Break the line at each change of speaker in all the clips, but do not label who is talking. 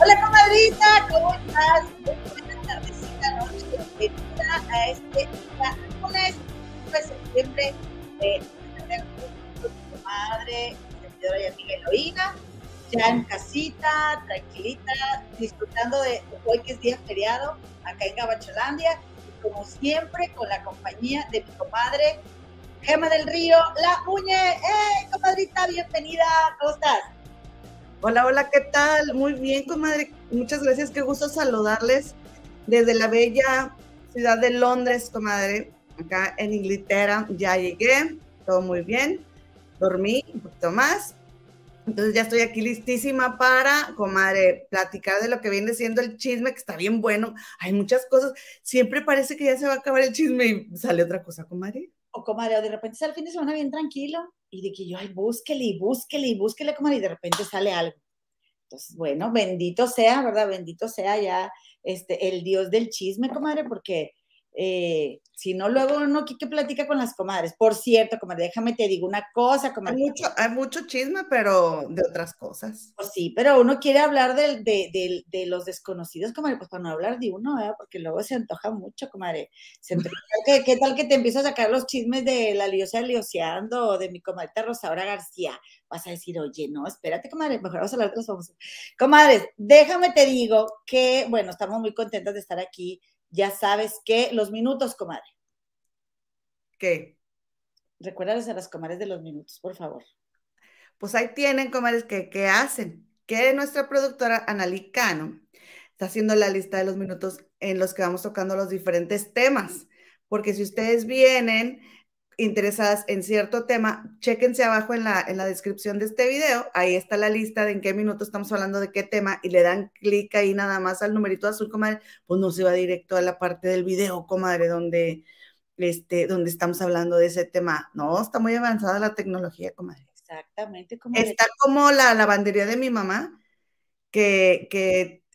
Hola comadrita, ¿cómo estás? Buenas tardecita, noche, bienvenida a este lunes de septiembre de tu madre, servidora y amiga Eloína, ya en casita, tranquilita, disfrutando de hoy que es día feriado, acá en Gabacholandia, y como siempre con la compañía de mi comadre Gema del Río, La Uñe. ¡Eh, comadrita, bienvenida! ¿Cómo estás?
Hola, hola, ¿qué tal? Muy bien, comadre. Muchas gracias, qué gusto saludarles desde la bella ciudad de Londres, comadre. Acá en Inglaterra ya llegué, todo muy bien. Dormí un poquito más. Entonces ya estoy aquí listísima para, comadre, platicar de lo que viene siendo el chisme, que está bien bueno. Hay muchas cosas. Siempre parece que ya se va a acabar el chisme y sale otra cosa, comadre.
O comadre, o de repente sale el fin de semana bien tranquilo y de que yo, ay, búsquele y búsquele y búsquele, comadre, y de repente sale algo. Entonces, bueno, bendito sea, ¿verdad? Bendito sea ya este, el Dios del chisme, comadre, porque eh, si no, luego no que platica con las comadres. Por cierto, comadre, déjame te digo una cosa, comadre.
Hay mucho, hay mucho chisme, pero de otras cosas.
Pues sí, pero uno quiere hablar de, de, de, los desconocidos, comadre, pues para no hablar de uno, ¿verdad? porque luego se antoja mucho, comadre. Se ¿Qué, ¿Qué, tal que te empiezo a sacar los chismes de la liosa lioseando o de mi comadre Rosaura García? Vas a decir, oye, no, espérate, comadre, mejor vamos a hablar de los famosos. Comadres, déjame te digo que, bueno, estamos muy contentas de estar aquí ya sabes que los minutos, comadre.
¿Qué?
Recuérdales a las comadres de los minutos, por favor.
Pues ahí tienen, comadres, que, ¿qué hacen? Que nuestra productora Analicano está haciendo la lista de los minutos en los que vamos tocando los diferentes temas. Porque si ustedes vienen interesadas en cierto tema, chéquense abajo en la, en la descripción de este video, ahí está la lista de en qué minuto estamos hablando de qué tema y le dan clic ahí nada más al numerito azul, comadre, pues no se va directo a la parte del video, comadre, donde, este, donde estamos hablando de ese tema. No, está muy avanzada la tecnología, comadre.
Exactamente.
Comadre. Está como la lavandería de mi mamá, que, que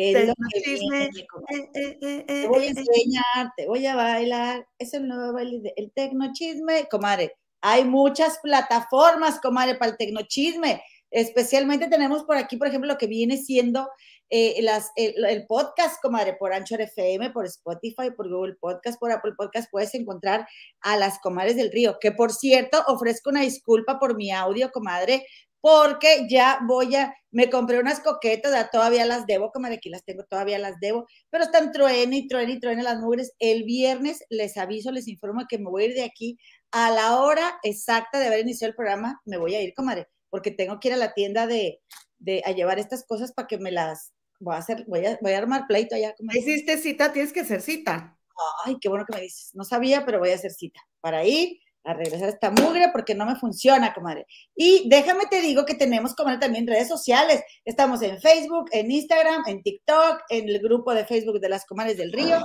Es
te voy a enseñar, te voy a bailar. Es el nuevo baile del tecnochisme, comadre. Hay muchas plataformas, comadre, para el tecnochisme. Especialmente tenemos por aquí, por ejemplo, lo que viene siendo eh, las, el, el, podcast, comadre, por Anchor FM, por Spotify, por Google Podcast, por Apple Podcast, puedes encontrar a las comadres del río, que por cierto, ofrezco una disculpa por mi audio, comadre, porque ya voy a, me compré unas coquetas, todavía las debo, como de aquí las tengo, todavía las debo, pero están truene y truene y truene las nubes. El viernes les aviso, les informo que me voy a ir de aquí a la hora exacta de haber iniciado el programa, me voy a ir, comadre, porque tengo que ir a la tienda de, de a llevar estas cosas para que me las, voy a hacer, voy a, voy a armar pleito allá.
Comadre. Hiciste cita, tienes que hacer cita.
Ay, qué bueno que me dices. No sabía, pero voy a hacer cita para ir a regresar esta mugre porque no me funciona, comadre. Y déjame te digo que tenemos, comadre, también redes sociales. Estamos en Facebook, en Instagram, en TikTok, en el grupo de Facebook de las comadres del río.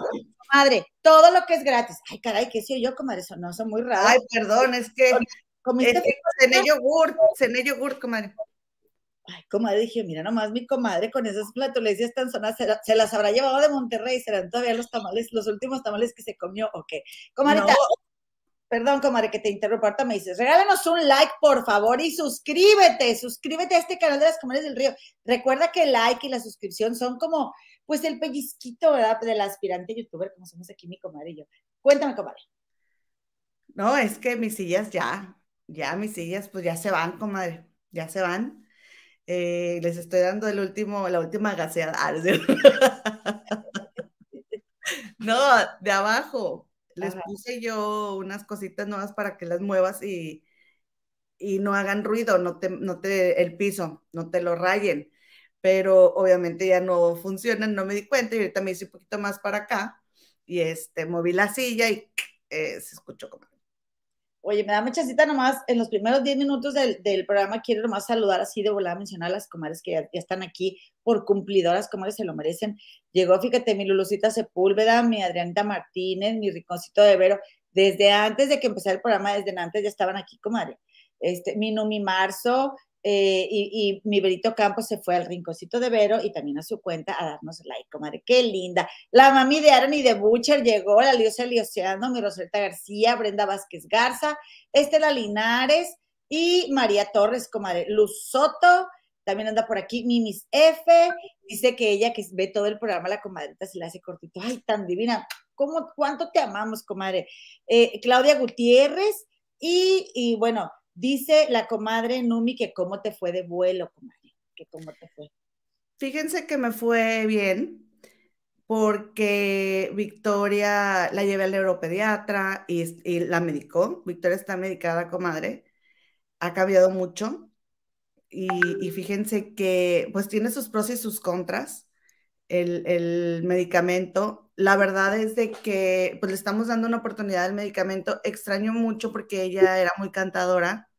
Comadre, todo lo que es gratis. Ay, caray, ¿qué soy yo, comadre? Eso no, son muy raros.
Ay, perdón, es que comiste cené yogur, cené yogur, comadre.
Ay, comadre, dije, mira nomás mi comadre con esas flatulencias tan sonas, se, se, las habrá llevado de Monterrey, serán todavía los tamales, los últimos tamales que se comió, o qué. Comadre, no. Perdón, comadre, que te interrumpo. Ahorita me dices, regálanos un like, por favor, y suscríbete, suscríbete a este canal de las comadres del río. Recuerda que el like y la suscripción son como, pues, el pellizquito, ¿verdad? Del aspirante youtuber, como somos aquí mi comadre y yo. Cuéntame, comadre.
No, es que mis sillas ya, ya mis sillas, pues ya se van, comadre, ya se van. Eh, les estoy dando el último, la última gaseada. no, de abajo les Ajá. puse yo unas cositas nuevas para que las muevas y, y no hagan ruido, no te, no te, el piso, no te lo rayen. Pero obviamente ya no funcionan, no me di cuenta y ahorita me hice un poquito más para acá y este, moví la silla y eh, se escuchó como.
Oye, me da mucha cita nomás, en los primeros 10 minutos del, del, programa quiero nomás saludar así de volada, mencionar a las comadres que ya, están aquí por cumplidoras, comadres se lo merecen. Llegó, fíjate, mi Lulucita Sepúlveda, mi Adrianita Martínez, mi Riconcito de Vero, desde antes de que empezara el programa, desde antes ya estaban aquí, comadre. Este, mi Numi Marzo, eh, y, mi Berito Campos se fue al rinconcito de Vero y también a su cuenta a darnos like, comadre. Qué linda. La mami de Aaron y de Butcher llegó, la Liosa Lioceano, mi Rosalita García, Brenda Vázquez Garza, Estela Linares y María Torres, comadre. Luz Soto, también anda por aquí. Mimis F, dice que ella que ve todo el programa, la comadrita se le hace cortito. Ay, tan divina. ¿Cómo, ¿Cuánto te amamos, comadre? Eh, Claudia Gutiérrez y, y bueno, Dice la comadre Numi que cómo te fue de vuelo, comadre, que cómo te fue.
Fíjense que me fue bien porque Victoria la llevé al neuropediatra y, la medicó. Victoria está medicada, comadre. Ha cambiado mucho. Y, y, fíjense que pues tiene sus pros y sus contras el, el, medicamento. La verdad es de que pues le estamos dando una oportunidad al medicamento. Extraño mucho porque ella era muy cantadora,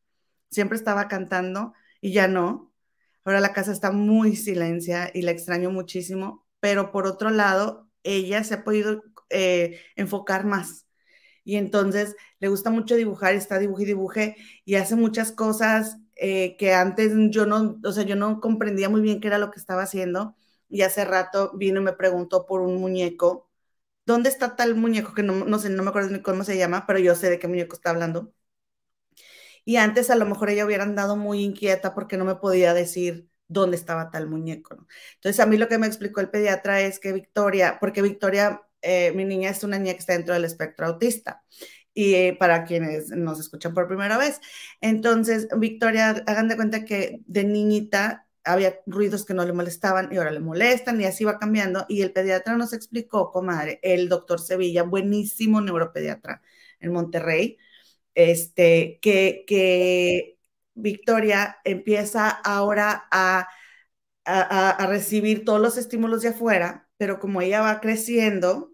siempre estaba cantando y ya no. Ahora la casa está muy silencia y la extraño muchísimo, pero por otro lado, ella se ha podido eh, enfocar más. Y entonces le gusta mucho dibujar, está dibuje y dibuje y hace muchas cosas eh, que antes yo no, o sea, yo no comprendía muy bien qué era lo que estaba haciendo y hace rato vino y me preguntó por un muñeco. ¿Dónde está tal muñeco? Que no, sé, no me acuerdo ni cómo se llama, pero yo sé de qué muñeco está hablando. Y antes a lo mejor ella hubiera andado muy inquieta porque no me podía decir dónde estaba tal muñeco. Entonces a mí lo que me explicó el pediatra es que Victoria, porque Victoria, eh, mi niña es una niña que está dentro del espectro autista. Y eh, para quienes nos escuchan por primera vez. Entonces, Victoria, hagan de cuenta que de niñita había ruidos que no le molestaban y ahora le molestan y así va cambiando. Y el pediatra nos explicó, comadre, el doctor Sevilla, buenísimo neuropediatra en Monterrey, este, que, que Victoria empieza ahora a, a, recibir todos los estímulos de afuera, pero como ella va creciendo,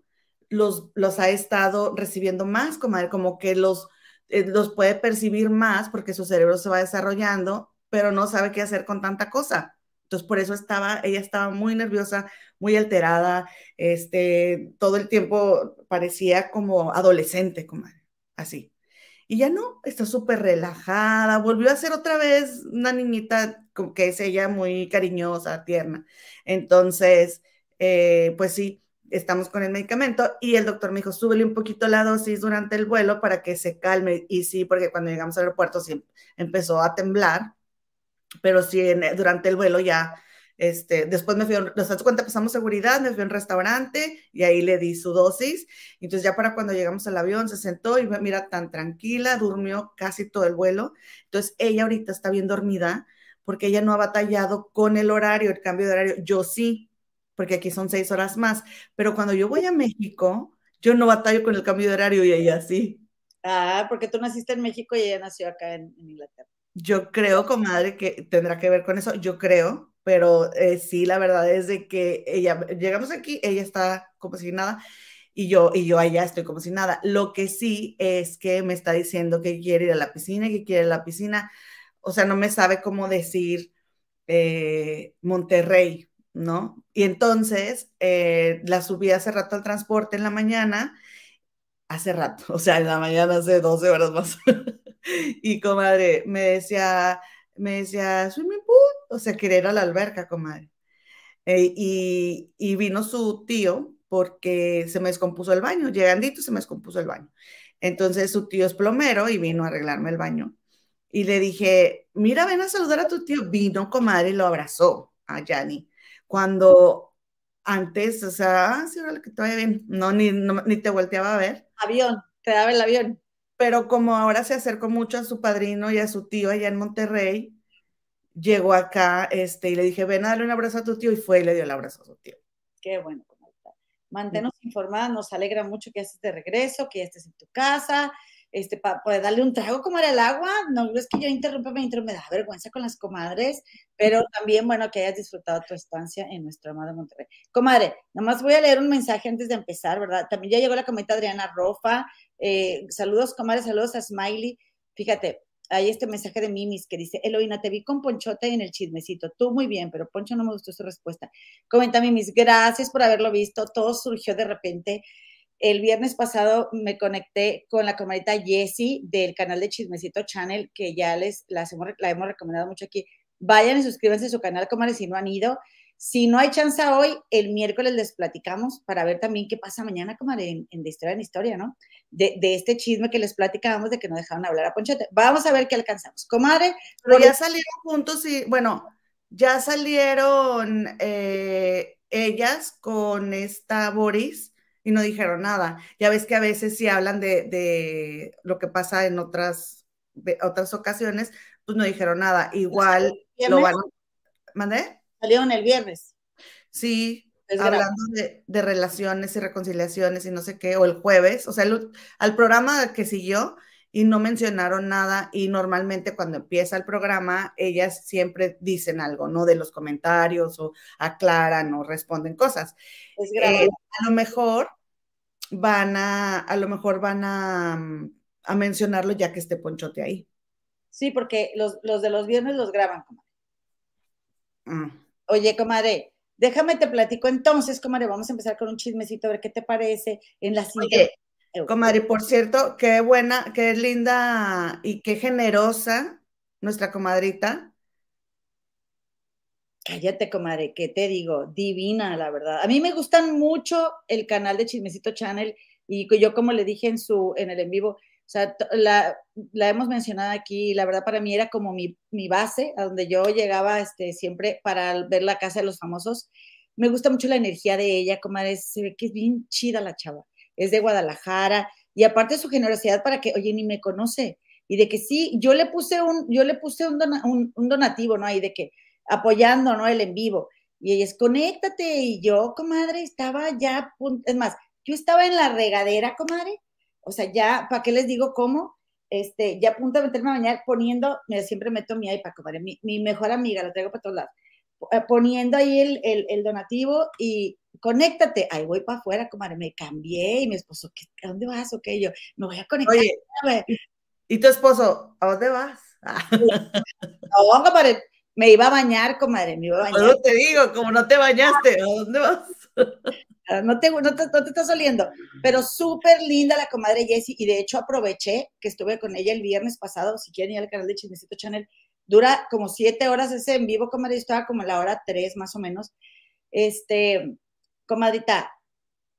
los, los ha estado recibiendo más, comadre, como que los, eh, los puede percibir más porque su cerebro se va desarrollando pero no sabe qué hacer con tanta cosa. Entonces, por eso estaba, ella estaba muy nerviosa, muy alterada, este, todo el tiempo parecía como adolescente, como así. Y ya no, está súper relajada, volvió a ser otra vez una niñita que es ella muy cariñosa, tierna. Entonces, eh, pues sí, estamos con el medicamento y el doctor me dijo, súbele un poquito la dosis durante el vuelo para que se calme. Y sí, porque cuando llegamos al aeropuerto sí empezó a temblar pero sí, durante el vuelo ya, este, después me fui, nos das cuenta, pasamos seguridad, me fui a un restaurante y ahí le di su dosis. Entonces ya para cuando llegamos al avión se sentó y mira, tan tranquila, durmió casi todo el vuelo. Entonces ella ahorita está bien dormida porque ella no ha batallado con el horario, el cambio de horario. Yo sí, porque aquí son seis horas más. Pero cuando yo voy a México, yo no batallo con el cambio de horario y ella sí.
Ah, porque tú naciste en México y ella nació acá en Inglaterra.
Yo creo, comadre, que tendrá que ver con eso, yo creo, pero eh, sí, la verdad es de que ella, llegamos aquí, ella está como si nada, y yo, y yo allá estoy como si nada. Lo que sí es que me está diciendo que quiere ir a la piscina, que quiere ir a la piscina, o sea, no me sabe cómo decir eh, Monterrey, ¿no? Y entonces eh, la subí hace rato al transporte en la mañana, hace rato, o sea, en la mañana hace 12 horas más. Y comadre, me decía, me decía, swimming pool, o sea, quería ir a la alberca, comadre. Eh, y, y, vino su tío porque se me descompuso el baño, llegandito se me descompuso el baño. Entonces su tío es plomero y vino a arreglarme el baño. Y le dije, mira, ven a saludar a tu tío. Vino, comadre, y lo abrazó a Yanni. Cuando antes, o sea, ah, sí, que te vaya bien. No ni, ni te volteaba a ver.
Avión, te daba el avión
pero como ahora se acercó mucho a su padrino y a su tío allá en Monterrey, llegó acá este, y le dije, ven a darle un abrazo a tu tío, y fue y le dio el abrazo a su tío.
Qué bueno, Manténnos informadas, nos alegra mucho que estés de regreso, que estés en tu casa, este, para poder darle un trago, comadre, al agua. No es que yo interrumpa mi intro, me da vergüenza con las comadres, pero también, bueno, que hayas disfrutado tu estancia en nuestro amado Monterrey. Comadre, nomás voy a leer un mensaje antes de empezar, ¿verdad? También ya llegó la comenta Adriana Rofa. Eh, saludos, comadre, saludos a Smiley. Fíjate, hay este mensaje de Mimis que dice, Eloína, te vi con Ponchote en el chismecito. Tú muy bien, pero Poncho no me gustó su respuesta. Comenta Mimis, gracias por haberlo visto. Todo surgió de repente. El viernes pasado me conecté con la comadita Jessie del canal de Chismecito Channel, que ya les la hemos recomendado mucho aquí. Vayan y suscríbanse a su canal, comadre, si no han ido. Si no hay chance hoy, el miércoles les platicamos para ver también qué pasa mañana, comadre, en, en De Historia en Historia, ¿no? De, de, este chisme que les platicábamos de que no dejaron hablar a Ponchote. Vamos a ver qué alcanzamos. Comadre.
Pero ya salieron juntos y, bueno, ya salieron eh, ellas con esta Boris y no dijeron nada. Ya ves que a veces si hablan de, de lo que pasa en otras, otras ocasiones, pues no dijeron nada. Igual lo van. ¿Mandé?
Salieron el viernes.
Sí, hablando de, de, relaciones y reconciliaciones y no sé qué, o el jueves, o sea, el, al programa que siguió y no mencionaron nada y normalmente cuando empieza el programa ellas siempre dicen algo, ¿no? De los comentarios o aclaran o responden cosas.
Es eh,
a lo mejor van a, a lo mejor van a, a mencionarlo ya que esté Ponchote ahí.
Sí, porque los, los de los viernes los graban. Mm. Oye, comadre, déjame te platico entonces, comadre, vamos a empezar con un chismecito, a ver qué te parece en la siguiente.
Comadre, por cierto, qué buena, qué linda y qué generosa nuestra comadrita.
Cállate, comadre, ¿qué te digo? Divina, la verdad. A mí me gustan mucho el canal de Chismecito Channel y yo, como le dije en su, en el en vivo, sea, la, la hemos mencionado aquí, la verdad para mí era como mi, mi, base, a donde yo llegaba este, siempre para ver la casa de los famosos. Me gusta mucho la energía de ella, comadre, se ve que es bien chida la chava es de Guadalajara, y aparte su generosidad para que, oye, ni me conoce, y de que sí, yo le puse un, yo le puse un, un, donativo, ¿no? Ahí de que apoyando, ¿no? El en vivo. Y ella es, conéctate, y yo, comadre, estaba ya, es más, yo estaba en la regadera, comadre, o sea, ya, ¿para qué les digo cómo? Este, ya a punto de meterme a bañar poniendo, mira, siempre meto mi iPad, comadre, mi, mi mejor amiga, la traigo para todos lados, eh, poniendo ahí el, el, el donativo y conéctate. Ahí voy para afuera, comadre, me cambié y mi esposo, ¿a dónde vas? Ok, yo, me voy a conectar.
Oye, ¿y tu esposo, a dónde vas?
no, comadre, me iba a bañar, comadre, me iba a bañar.
te digo, como no te bañaste, ¿a dónde vas?
Ah, no te, no te, no te estás oliendo, pero súper linda la comadre Jessie, y de hecho aproveché que estuve con ella el viernes pasado, si quieren ir al canal de Chismecito Channel, dura como siete horas ese en vivo, comadre, estaba como a la hora tres más o menos, este, comadita,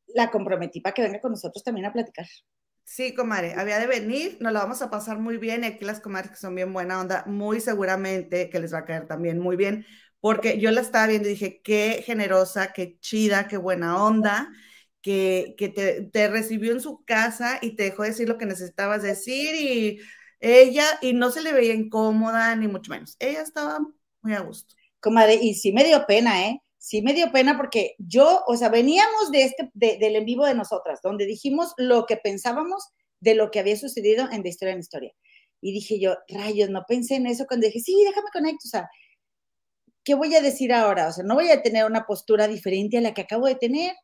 la comprometí para que venga con nosotros también a platicar.
Sí, comadre, había de venir, nos la vamos a pasar muy bien. Aquí las comadres que son bien buena onda, muy seguramente que les va a caer también muy bien, porque yo la estaba viendo y dije, qué generosa, qué chida, qué buena onda, que, que te, te, recibió en su casa y te dejó decir lo que necesitabas decir y ella, y no se le veía incómoda, ni mucho menos. Ella estaba muy a gusto.
Comadre, y sí me dio pena, ¿eh? Sí me dio pena porque yo, o sea, veníamos de este, de, del en vivo de nosotras, donde dijimos lo que pensábamos de lo que había sucedido en De Historia en Historia. Y dije yo, rayos, no pensé en eso cuando dije, sí, déjame conectar, o sea, ¿qué voy a decir ahora? O sea, no voy a tener una postura diferente a la que acabo de tener.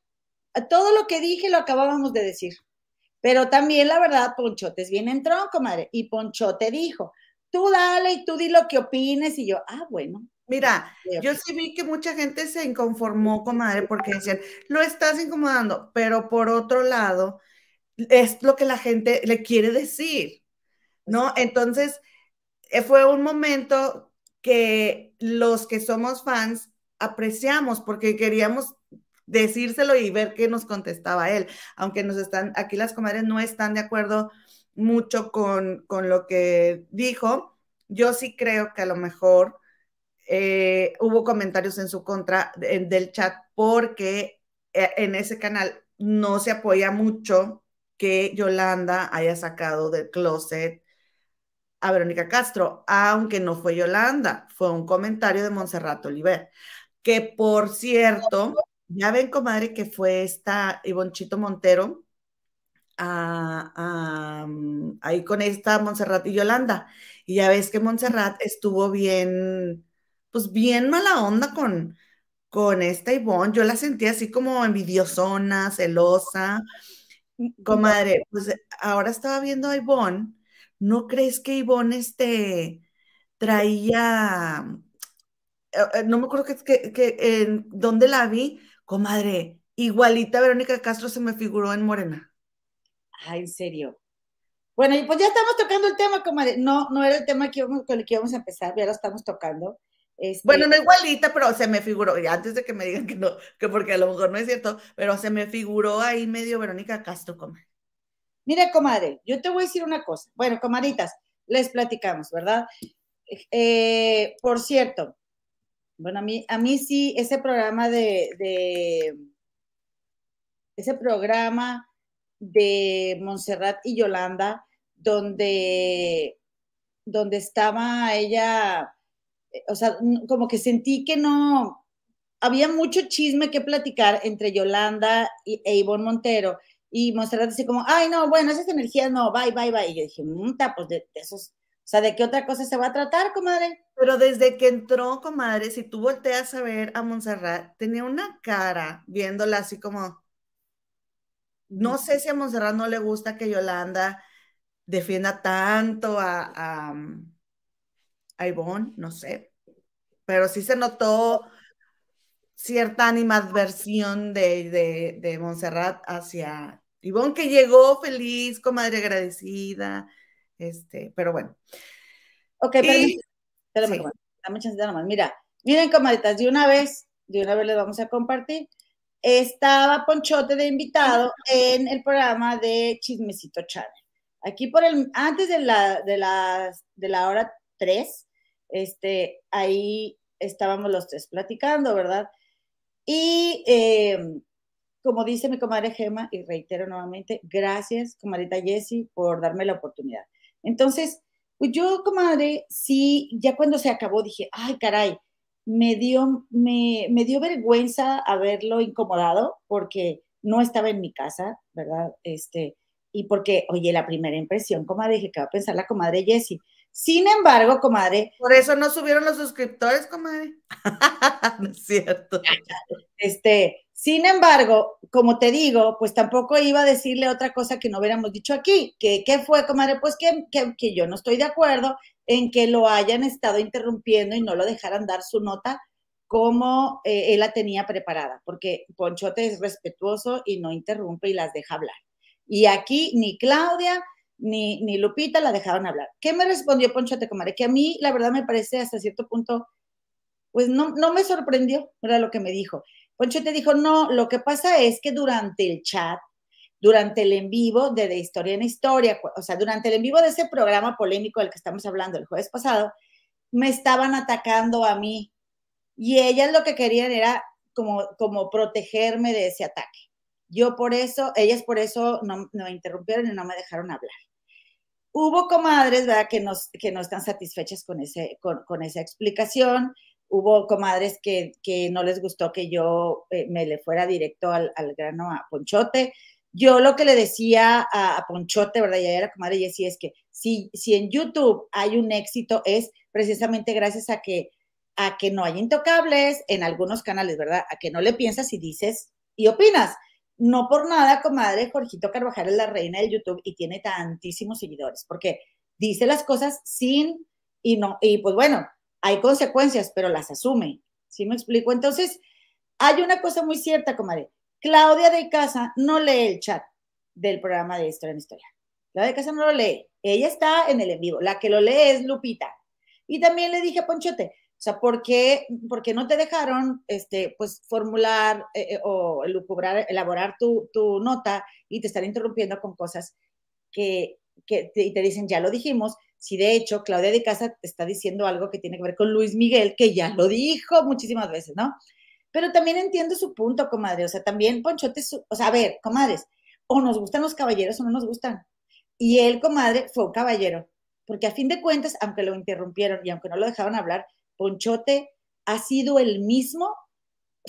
Todo lo que dije lo acabábamos de decir. Pero también, la verdad, Ponchote es bien entró, comadre. Y Ponchote dijo, tú dale y tú di lo que opines. Y yo, ah, bueno,
Mira, yo sí vi que mucha gente se inconformó, comadre, porque decían, lo estás incomodando, pero por otro lado, es lo que la gente le quiere decir, ¿no? Entonces, eh, fue un momento que los que somos fans apreciamos porque queríamos decírselo y ver qué nos contestaba él, aunque nos están, aquí las comadres no están de acuerdo mucho con, con lo que dijo, yo sí creo que a lo mejor eh, hubo comentarios en su contra del chat porque eh, en ese canal no se apoya mucho que Yolanda haya sacado del closet a Verónica Castro, aunque no fue Yolanda, fue un comentario de Montserrat Oliver, que por cierto, ya ven, comadre, que fue esta Ivonchito Montero ahí con esta Montserrat y Yolanda. Y ya ves que Montserrat estuvo bien, pues bien mala onda con, con esta Ivonne. Yo la sentí así como envidiosona, celosa. Comadre, pues ahora estaba viendo a Ivonne. ¿No crees que Ivonne este, traía, eh, eh, no me acuerdo que, que, en dónde la vi, comadre, igualita Verónica Castro se me figuró en Morena.
Ay, en serio. Bueno, y pues ya estamos tocando el tema, comadre. No, no era el tema que íbamos, con el que íbamos a empezar, ya lo estamos tocando.
Este bueno, no igualita, pero se me figuró, antes de que me digan que no, que porque a lo mejor no es cierto, pero se me figuró ahí medio Verónica Castro, comadre.
Mira, comadre, yo te voy a decir una cosa. Bueno, comaditas, les platicamos, ¿verdad? Eh, por cierto, bueno, a mí, a mí sí, ese programa de, de ese programa de Montserrat y Yolanda, donde, donde estaba ella, o sea, como que sentí que no, había mucho chisme que platicar entre Yolanda y, e Ivonne Montero, y Montserrat dice como, ay, no, bueno, esas energías no, bye, bye, bye. Y yo dije, mmm, pues de, esos, o sea, ¿de qué otra cosa se va a tratar, comadre?
Pero desde que entró, comadre, si tú volteas a ver a Montserrat, tenía una cara viéndola así como, no sé si a Montserrat no le gusta que Yolanda defienda tanto a, a, a Ivonne, no sé, pero sí se notó cierta animadversión de, de, de Montserrat hacia Ivonne, que llegó feliz, comadre agradecida, este, pero bueno.
Ok, pero muchas nomás. Mira, miren, comadritas, de una vez, de una vez les vamos a compartir. Estaba Ponchote de invitado en el programa de Chismecito Channel. Aquí por el, antes de la, de la, de la hora 3, este, ahí estábamos los tres platicando, ¿verdad? Y eh, como dice mi comadre Gema, y reitero nuevamente, gracias, comadrita Jessie, por darme la oportunidad. Entonces, pues yo, comadre, sí, ya cuando se acabó dije, ay, caray, me dio, me, me dio vergüenza haberlo incomodado porque no estaba en mi casa, ¿verdad? Este, y porque, oye, la primera impresión, comadre, dije, ¿qué va a pensar la comadre Jessie? Sin embargo, comadre.
Por eso no subieron los suscriptores, comadre. no es cierto.
Este, sin embargo, como te digo, pues tampoco iba a decirle otra cosa que no hubiéramos dicho aquí. ¿Qué, qué fue, comadre? Pues que, que, yo no estoy de acuerdo en que lo hayan estado interrumpiendo y no lo dejaran dar su nota como eh, él la tenía preparada, porque Ponchote es respetuoso y no interrumpe y las deja hablar. Y aquí ni Claudia ni, ni Lupita la dejaron hablar. ¿Qué me respondió Ponchote Comare? Que a mí, la verdad, me parece hasta cierto punto, pues no, no me sorprendió, era lo que me dijo. Ponchote dijo, no, lo que pasa es que durante el chat, durante el en vivo de, de Historia en Historia, o sea, durante el en vivo de ese programa polémico del que estamos hablando el jueves pasado, me estaban atacando a mí y ellas lo que querían era como, como protegerme de ese ataque. Yo por eso, ellas por eso no, me interrumpieron y no me dejaron hablar. Hubo comadres, ¿verdad?, que, nos, que no están satisfechas con, ese, con, esa explicación. Hubo comadres que, que, no les gustó que yo eh, me le fuera directo al, grano a Ponchote. Yo lo que le decía a, Ponchote, ¿verdad? Ya era comadre y es que si, si en YouTube hay un éxito es precisamente gracias a que, a que no hay intocables en algunos canales, ¿verdad? A que no le piensas y dices y opinas no por nada, comadre, Jorgito Carvajal es la reina del YouTube y tiene tantísimos seguidores, porque dice las cosas sin y no, y pues bueno, hay consecuencias, pero las asume. ¿Sí me explico? Entonces, hay una cosa muy cierta, comadre. Claudia de Casa no lee el chat del programa de Historia en Historia. Claudia de Casa no lo lee. Ella está en el en vivo. La que lo lee es Lupita. Y también le dije a Ponchote, o sea, ¿por qué, no te dejaron este, pues, formular eh, eh, o lucubrar, elaborar tu, nota y te están interrumpiendo con cosas que, te, y te dicen, ya lo dijimos? Si de hecho Claudia de Casa te está diciendo algo que tiene que ver con Luis Miguel, que ya lo dijo muchísimas veces, ¿no? Pero también entiendo su punto, comadre. O sea, también Ponchote, o sea, a ver, comadres, o nos gustan los caballeros o no nos gustan. Y él, comadre, fue un caballero, porque a fin de cuentas, aunque lo interrumpieron y aunque no lo dejaban hablar, Ponchote ha sido el mismo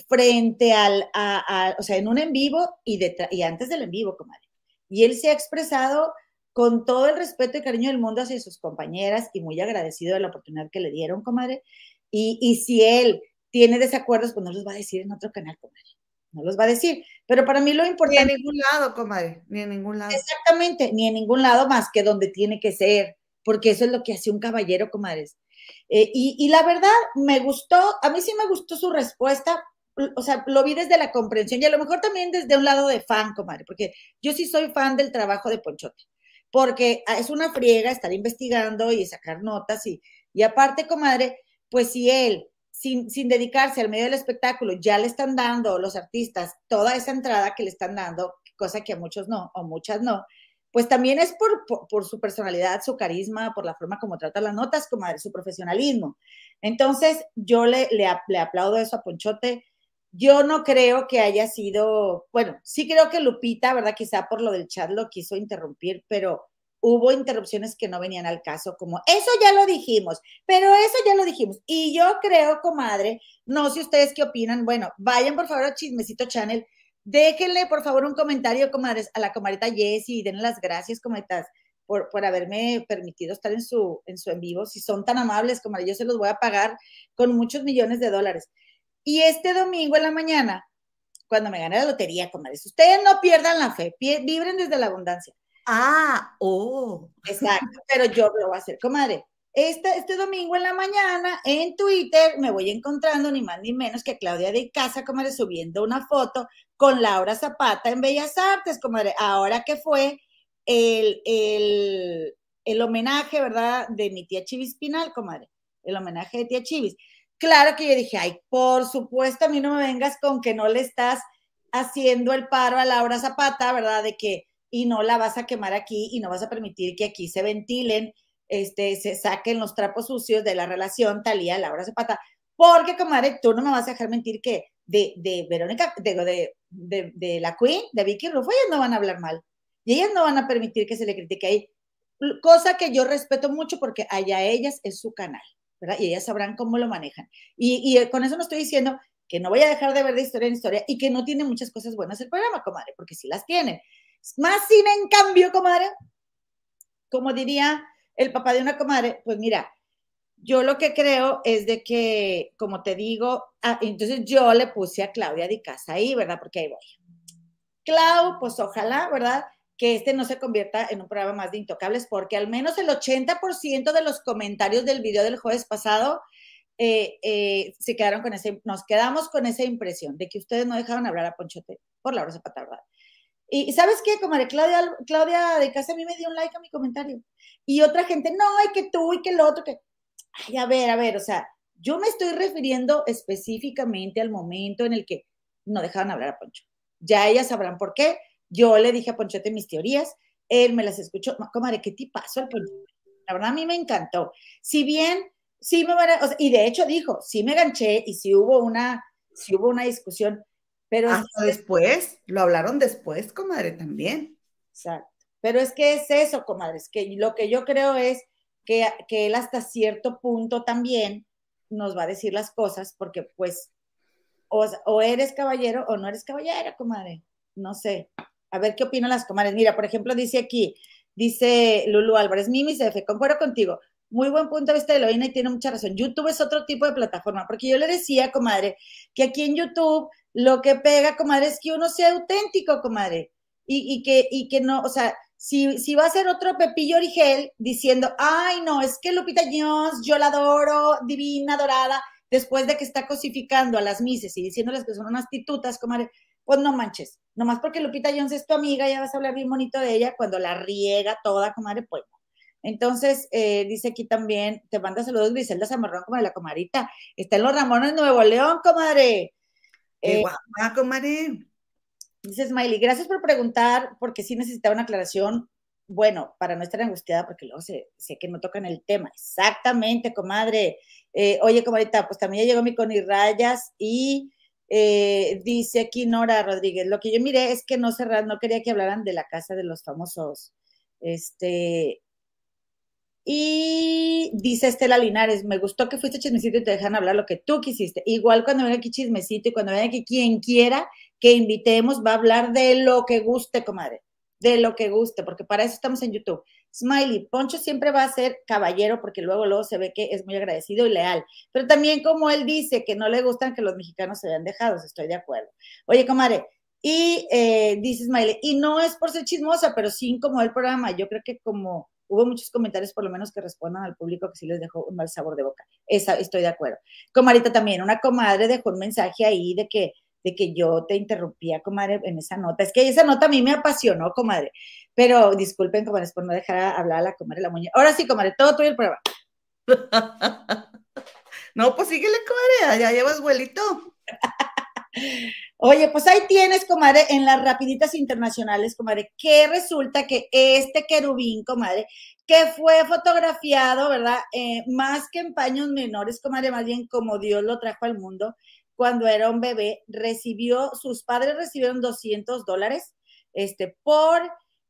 frente al, a, o sea, en un en vivo y, y antes del en vivo, comadre. Y él se ha expresado con todo el respeto y cariño del mundo hacia sus compañeras y muy agradecido de la oportunidad que le dieron, comadre. Y, y si él tiene desacuerdos, pues no los va a decir en otro canal, comadre. No los va a decir. Pero para mí lo importante.
Ni en ningún lado, comadre. Ni en ningún lado.
Exactamente, ni en ningún lado más que donde tiene que ser. Porque eso es lo que hace un caballero, comadres. Eh, y, y la verdad, me gustó, a mí sí me gustó su respuesta, o sea, lo vi desde la comprensión y a lo mejor también desde un lado de fan, comadre, porque yo sí soy fan del trabajo de Ponchote, porque es una friega estar investigando y sacar notas y, y aparte, comadre, pues si él, sin, sin dedicarse al medio del espectáculo, ya le están dando los artistas toda esa entrada que le están dando, cosa que a muchos no, o muchas no, pues también es por, su personalidad, su carisma, por la forma como trata las notas, comadre, su profesionalismo. Entonces, yo le, le, le aplaudo eso a Ponchote yo no creo que haya sido, bueno, sí creo que Lupita, ¿verdad? Quizá por lo del chat lo quiso interrumpir, pero hubo interrupciones que no venían al caso, como eso ya lo dijimos, pero eso ya lo dijimos. Y yo creo, comadre, no sé ustedes qué opinan, bueno, vayan por favor a Chismecito Channel, déjenle por favor un comentario, comadres, a la comadrita Jessie, denle las gracias, comadritas, por, por haberme permitido estar en su, en su en vivo. Si son tan amables, comadre, yo se los voy a pagar con muchos millones de dólares. Y este domingo en la mañana, cuando me gane la lotería, comadres, ustedes no pierdan la fe, vibren desde la abundancia.
Ah, oh.
Exacto, pero yo lo voy a hacer, comadre. Este, este domingo en la mañana en Twitter me voy encontrando ni más ni menos que Claudia de Casa, comadre, subiendo una foto con Laura Zapata en Bellas Artes, comadre. Ahora que fue el, el, el homenaje, ¿verdad? De mi tía Chivis Pinal, comadre. El homenaje de tía Chivis. Claro que yo dije, ay, por supuesto, a mí no me vengas con que no le estás haciendo el paro a Laura Zapata, ¿verdad? De que, y no la vas a quemar aquí y no vas a permitir que aquí se ventilen, este, se saquen los trapos sucios de la relación Talía-Laura Zapata. Porque, comadre, tú no me vas a dejar mentir que de, de Verónica, de, de, de, la Queen, de Vicky Rufo, ellas no van a hablar mal. Y ellas no van a permitir que se le critique ahí. Cosa que yo respeto mucho porque allá ellas es su canal. Y ellas sabrán cómo lo manejan. Y, y, con eso no estoy diciendo que no voy a dejar de ver de historia en historia y que no tiene muchas cosas buenas el programa, comadre, porque sí las tiene. Más sin en cambio, comadre, como diría el papá de una comadre, pues mira, yo lo que creo es de que, como te digo, ah, entonces yo le puse a Claudia de casa ahí, ¿verdad? Porque ahí voy. Clau, pues ojalá, ¿verdad? que este no se convierta en un programa más de intocables, porque al menos el 80% de los comentarios del video del jueves pasado eh, eh, se quedaron con ese, nos quedamos con esa impresión de que ustedes no dejaron hablar a Ponchote por la hora de ¿verdad? Y, ¿sabes qué? Como Claudia, Claudia de casa a mí me dio un like a mi comentario. Y otra gente, no, y que tú, y que el otro, que... Ay, a ver, a ver, o sea, yo me estoy refiriendo específicamente al momento en el que no dejaron hablar a Poncho. Ya ellas sabrán por qué, yo le dije a Ponchote mis teorías, él me las escuchó. Comadre, qué tipazo el Ponchote. La verdad, a mí me encantó. Si bien, sí me van a, o sea, y de hecho dijo, sí me ganché y sí hubo una, sí hubo una discusión, pero...
Hasta después, lo hablaron después, comadre, también.
Exacto. Pero es que es eso, comadre, es que lo que yo creo es que, que él hasta cierto punto también nos va a decir las cosas, porque pues, o, o eres caballero o no eres caballero, comadre. No sé a ver qué opinan las comadres. Mira, por ejemplo, dice aquí, dice Lulu Álvarez, Mimi Cefe, concuerdo contigo. Muy buen punto de vista de Eloína y tiene mucha razón. YouTube es otro tipo de plataforma, porque yo le decía, comadre, que aquí en YouTube lo que pega, comadre, es que uno sea auténtico, comadre. Y, y que, y que no, o sea, si, si, va a ser otro Pepillo Origel diciendo, ay, no, es que Lupita Jones, yo la adoro, divina, dorada, después de que está cosificando a las mises y diciéndoles que son unas titutas, comadre, pues no manches, nomás porque Lupita Jones es tu amiga, ya vas a hablar bien bonito de ella, cuando la riega toda, comadre, pues Entonces, eh, dice aquí también, te manda saludos Griselda Zamarrón, como de la comadrita. Está en los Ramones Nuevo León, comadre.
Eh, guapa, comadre.
Dice Smiley, gracias por preguntar, porque sí necesitaba una aclaración. Bueno, para no estar angustiada, porque luego sé, sé que no tocan el tema. Exactamente, comadre. Eh, oye, comadrita, pues también ya llegó mi Connie Rayas y eh, dice aquí Nora Rodríguez, lo que yo miré es que no cerrar, no quería que hablaran de la casa de los famosos. Este, y dice Estela Linares, me gustó que fuiste chismecito y te dejan hablar lo que tú quisiste. Igual cuando venga aquí chismecito y cuando venga aquí quien quiera que invitemos, va a hablar de lo que guste, comadre. de lo que guste, porque para eso estamos en YouTube. Smiley, Poncho siempre va a ser caballero porque luego, luego se ve que es muy agradecido y leal. Pero también como él dice que no le gustan que los mexicanos se vean dejados, estoy de acuerdo. Oye, comadre, y eh, dice Smiley, y no es por ser chismosa, pero sí como el programa. Yo creo que como hubo muchos comentarios, por lo menos que respondan al público, que sí les dejó un mal sabor de boca. Esa, estoy de acuerdo. Comarita también, una comadre dejó un mensaje ahí de que de que yo te interrumpía, comadre, en esa nota. Es que esa nota a mí me apasionó, comadre. Pero disculpen, comadre, por no dejar hablar a la comadre la muñeca. Ahora sí, comadre, todo tuyo el prueba.
no, pues síguele, comadre, ya llevas vuelito.
Oye, pues ahí tienes, comadre, en las rapiditas internacionales, comadre, que resulta que este querubín, comadre, que fue fotografiado, ¿verdad? Eh, más que en paños menores, comadre, más bien como Dios lo trajo al mundo, cuando era un bebé, recibió, sus padres recibieron 200 dólares este, por,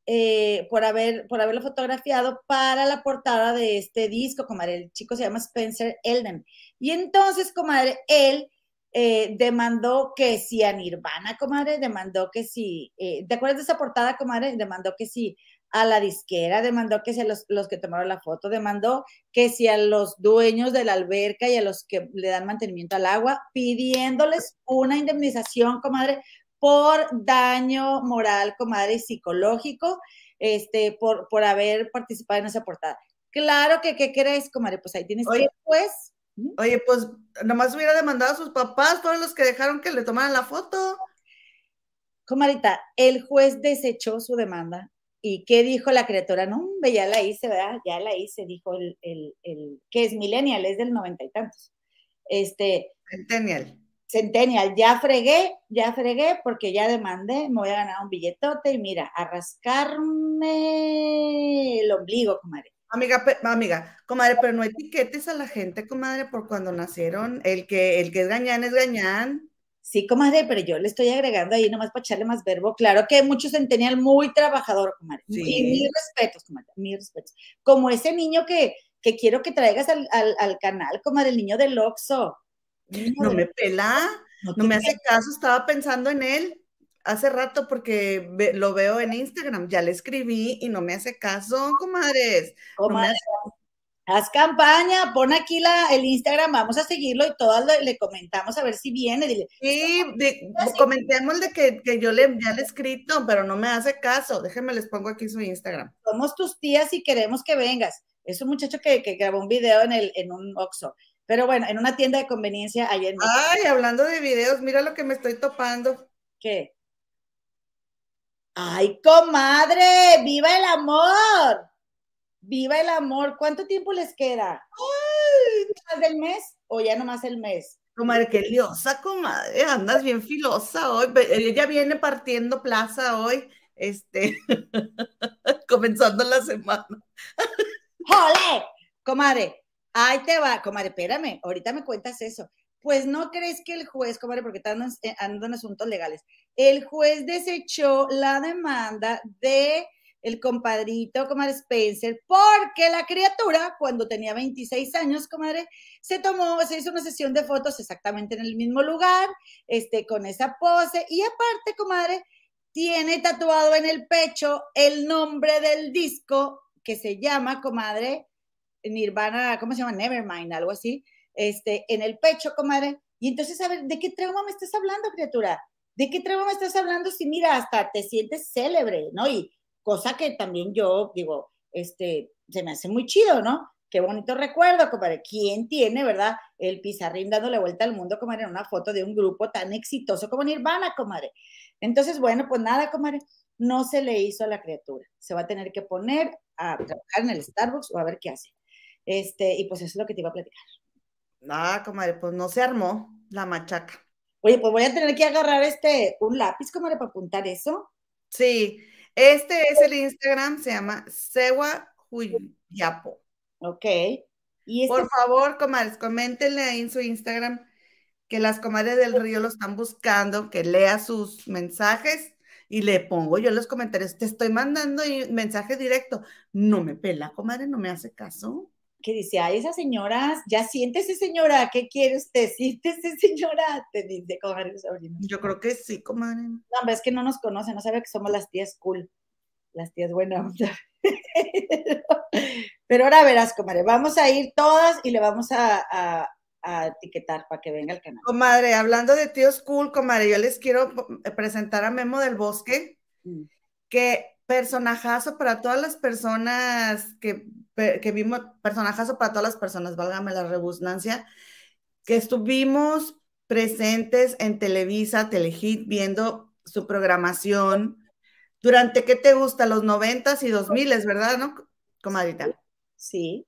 eh, por, haber, por haberlo fotografiado para la portada de este disco, comadre. El chico se llama Spencer Elden. Y entonces, comadre, él eh, demandó que si a Nirvana, comadre, demandó que si, eh, ¿te acuerdas de esa portada, comadre? Demandó que si a la disquera, demandó que si a los, los, que tomaron la foto, demandó que si a los dueños de la alberca y a los que le dan mantenimiento al agua, pidiéndoles una indemnización, comadre, por daño moral, comadre, y psicológico, este, por, por haber participado en esa portada. Claro que, ¿qué crees, comadre? Pues ahí tienes
Oye,
que, pues.
Oye, pues nomás hubiera demandado a sus papás, fueron los que dejaron que le tomaran la foto.
Comadita, el juez desechó su demanda ¿Y qué dijo la criatura? No, ya la hice, ¿verdad? Ya la hice, dijo el, el, el que es millennial, es del noventa y tantos. Este.
Centennial.
Centennial, ya fregué, ya fregué porque ya demandé, me voy a ganar un billetote y mira, a rascarme el ombligo, comadre.
Amiga, amiga, comadre, pero no etiquetes a la gente, comadre, por cuando nacieron. El que, el que es gañán es gañán.
Sí, comadre, pero yo le estoy agregando ahí nomás para echarle más verbo. Claro que muchos centennial muy trabajador, comadre. Sí. Y mis respetos, comadre, mis respetos. Como ese niño que, que quiero que traigas al, al, al canal, comadre, el niño del Oxxo.
No me pela, no, no me hace caso, estaba pensando en él hace rato porque ve, lo veo en Instagram, ya le escribí y no me hace caso, comadres.
comadre.
No me hace,
haz campaña, pon aquí la, el Instagram, vamos a seguirlo y todas le, le comentamos a ver si viene. Dile,
sí, de, comentemos de que, que, yo le, ya le he escrito, pero no me hace caso. Déjenme les pongo aquí su Instagram.
Somos tus tías y queremos que vengas. Es un muchacho que, que grabó un video en, el, en un Oxxo. Pero bueno, en una tienda de conveniencia ayer.
Ay, hablando de videos, mira lo que me estoy topando.
¿Qué? Ay, comadre, viva el amor. Viva el amor. ¿Cuánto tiempo les queda?
Ay,
¿Más del mes o ya nomás el mes?
Comadre, qué liosa, comadre. Andas bien filosa hoy. Ella viene partiendo plaza hoy, este, comenzando la semana.
¡Jole! Comadre, ahí te va. Comadre, espérame, ahorita me cuentas eso. Pues no crees que el juez, comadre, porque están andando en asuntos legales, el juez desechó la demanda de el compadrito, comadre Spencer, porque la criatura, cuando tenía 26 años, comadre, se tomó, se hizo una sesión de fotos exactamente en el mismo lugar, este, con esa pose, y aparte, comadre, tiene tatuado en el pecho el nombre del disco que se llama, comadre, Nirvana, ¿cómo se llama? Nevermind, algo así, este, en el pecho, comadre. Y entonces, a ver, ¿de qué trauma me estás hablando, criatura? ¿De qué trauma me estás hablando si, mira, hasta te sientes célebre, ¿no? Y, cosa que también yo digo, este, se me hace muy chido, ¿no? Qué bonito recuerdo, compadre. ¿Quién tiene, verdad, el pizarrín dándole vuelta al mundo, comadre, en una foto de un grupo tan exitoso como Nirvana, comadre? Entonces, bueno, pues nada, comadre, no se le hizo a la criatura. Se va a tener que poner a trabajar en el Starbucks o a ver qué hace. Este, y pues eso es lo que te iba a platicar.
Ah, comadre, pues no se armó la machaca.
Oye, pues voy a tener que agarrar este, un lápiz, comadre, para apuntar eso.
Sí, este es el Instagram, se llama Sewa Huyapo.
Ok.
¿Y este Por favor, comadres, coméntenle ahí en su Instagram que las comadres del río lo están buscando, que lea sus mensajes y le pongo yo en los comentarios, te estoy mandando mensaje directo. No me pela, comadre, no me hace caso.
Que dice, ay, esa señora, ya siéntese, señora, ¿qué quiere usted? Siéntese, señora, te dice, comadre sobrino.
Yo creo que sí, comadre.
No, hombre, es que no nos conoce, no sabe que somos las tías cool. Las tías buena Pero ahora verás, comadre, vamos a ir todas y le vamos a, etiquetar para que venga al canal.
Comadre, hablando de tíos cool, comadre, yo les quiero presentar a Memo del Bosque, mm. que personajazo para todas las personas que, que vimos, personajazo para todas las personas, válgame la rebusnancia, que estuvimos presentes en Televisa, Telehit, viendo su programación durante, ¿qué te gusta? Los noventas y dos miles, ¿verdad? ¿No, comadrita?
Sí.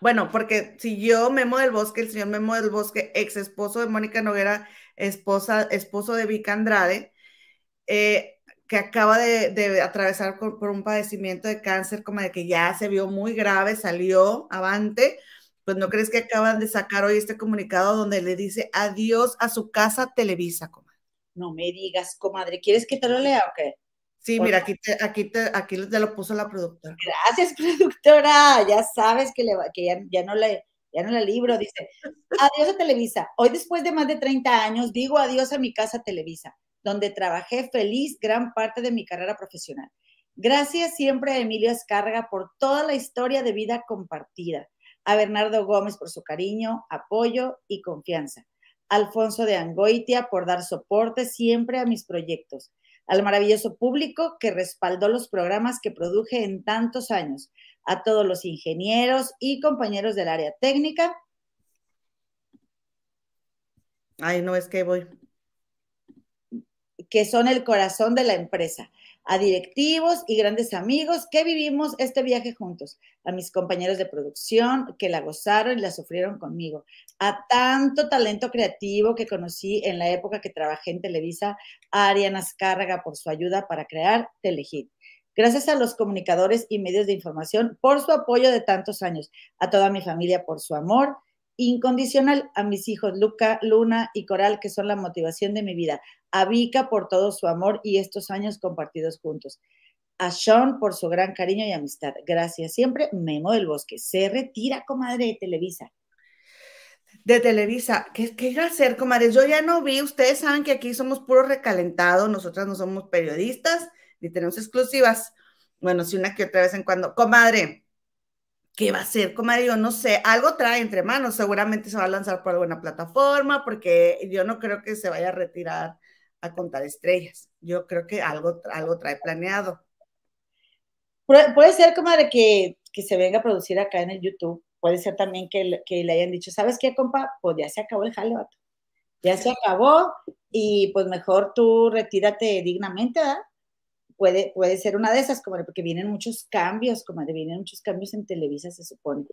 Bueno, porque si yo, Memo del Bosque, el señor Memo del Bosque, ex esposo de Mónica Noguera, esposa, esposo de Vic Andrade, eh, que acaba de, atravesar por, un padecimiento de cáncer, como de que ya se vio muy grave, salió avante, pues no crees que acaban de sacar hoy este comunicado donde le dice adiós a su casa Televisa, comadre.
No me digas, comadre, ¿quieres que te lo lea o qué?
Sí, mira, aquí te, aquí te, aquí te lo puso la productora.
Gracias, productora. Ya sabes que, le, que ya, ya, no le, ya no la libro. Dice, adiós a Televisa. Hoy, después de más de 30 años, digo adiós a mi casa Televisa, donde trabajé feliz gran parte de mi carrera profesional. Gracias siempre a Emilio Escarga por toda la historia de vida compartida. A Bernardo Gómez por su cariño, apoyo y confianza. Alfonso de Angoitia por dar soporte siempre a mis proyectos al maravilloso público que respaldó los programas que produje en tantos años, a todos los ingenieros y compañeros del área técnica.
Ay, no es que voy.
Que son el corazón de la empresa a directivos y grandes amigos que vivimos este viaje juntos, a mis compañeros de producción que la gozaron y la sufrieron conmigo, a tanto talento creativo que conocí en la época que trabajé en Televisa, a Ariana Azcárraga por su ayuda para crear Telehit. Gracias a los comunicadores y medios de información por su apoyo de tantos años, a toda mi familia por su amor incondicional a mis hijos Luca, Luna y Coral, que son la motivación de mi vida, a Vika por todo su amor y estos años compartidos juntos, a Sean por su gran cariño y amistad. Gracias siempre, Memo del Bosque. Se retira, comadre, de Televisa.
De Televisa, ¿qué, qué iba a hacer, comadre? Yo ya no vi, ustedes saben que aquí somos puros recalentados, nosotras no somos periodistas, ni tenemos exclusivas. Bueno, sí, una que otra vez en cuando. Comadre, ¿qué va a hacer? Como digo, no sé, algo trae entre manos, seguramente se va a lanzar por alguna plataforma, porque yo no creo que se vaya a retirar a contar estrellas. Yo creo que algo, algo trae planeado.
puede ser, comadre, que, que se venga a producir acá en el YouTube. Puede ser también que, le hayan dicho, ¿sabes qué, compa? Pues ya se acabó el jale, Ya se acabó y pues mejor tú retírate dignamente, ¿verdad? puede, puede ser una de esas, como porque vienen muchos cambios, como vienen muchos cambios en Televisa, se supone.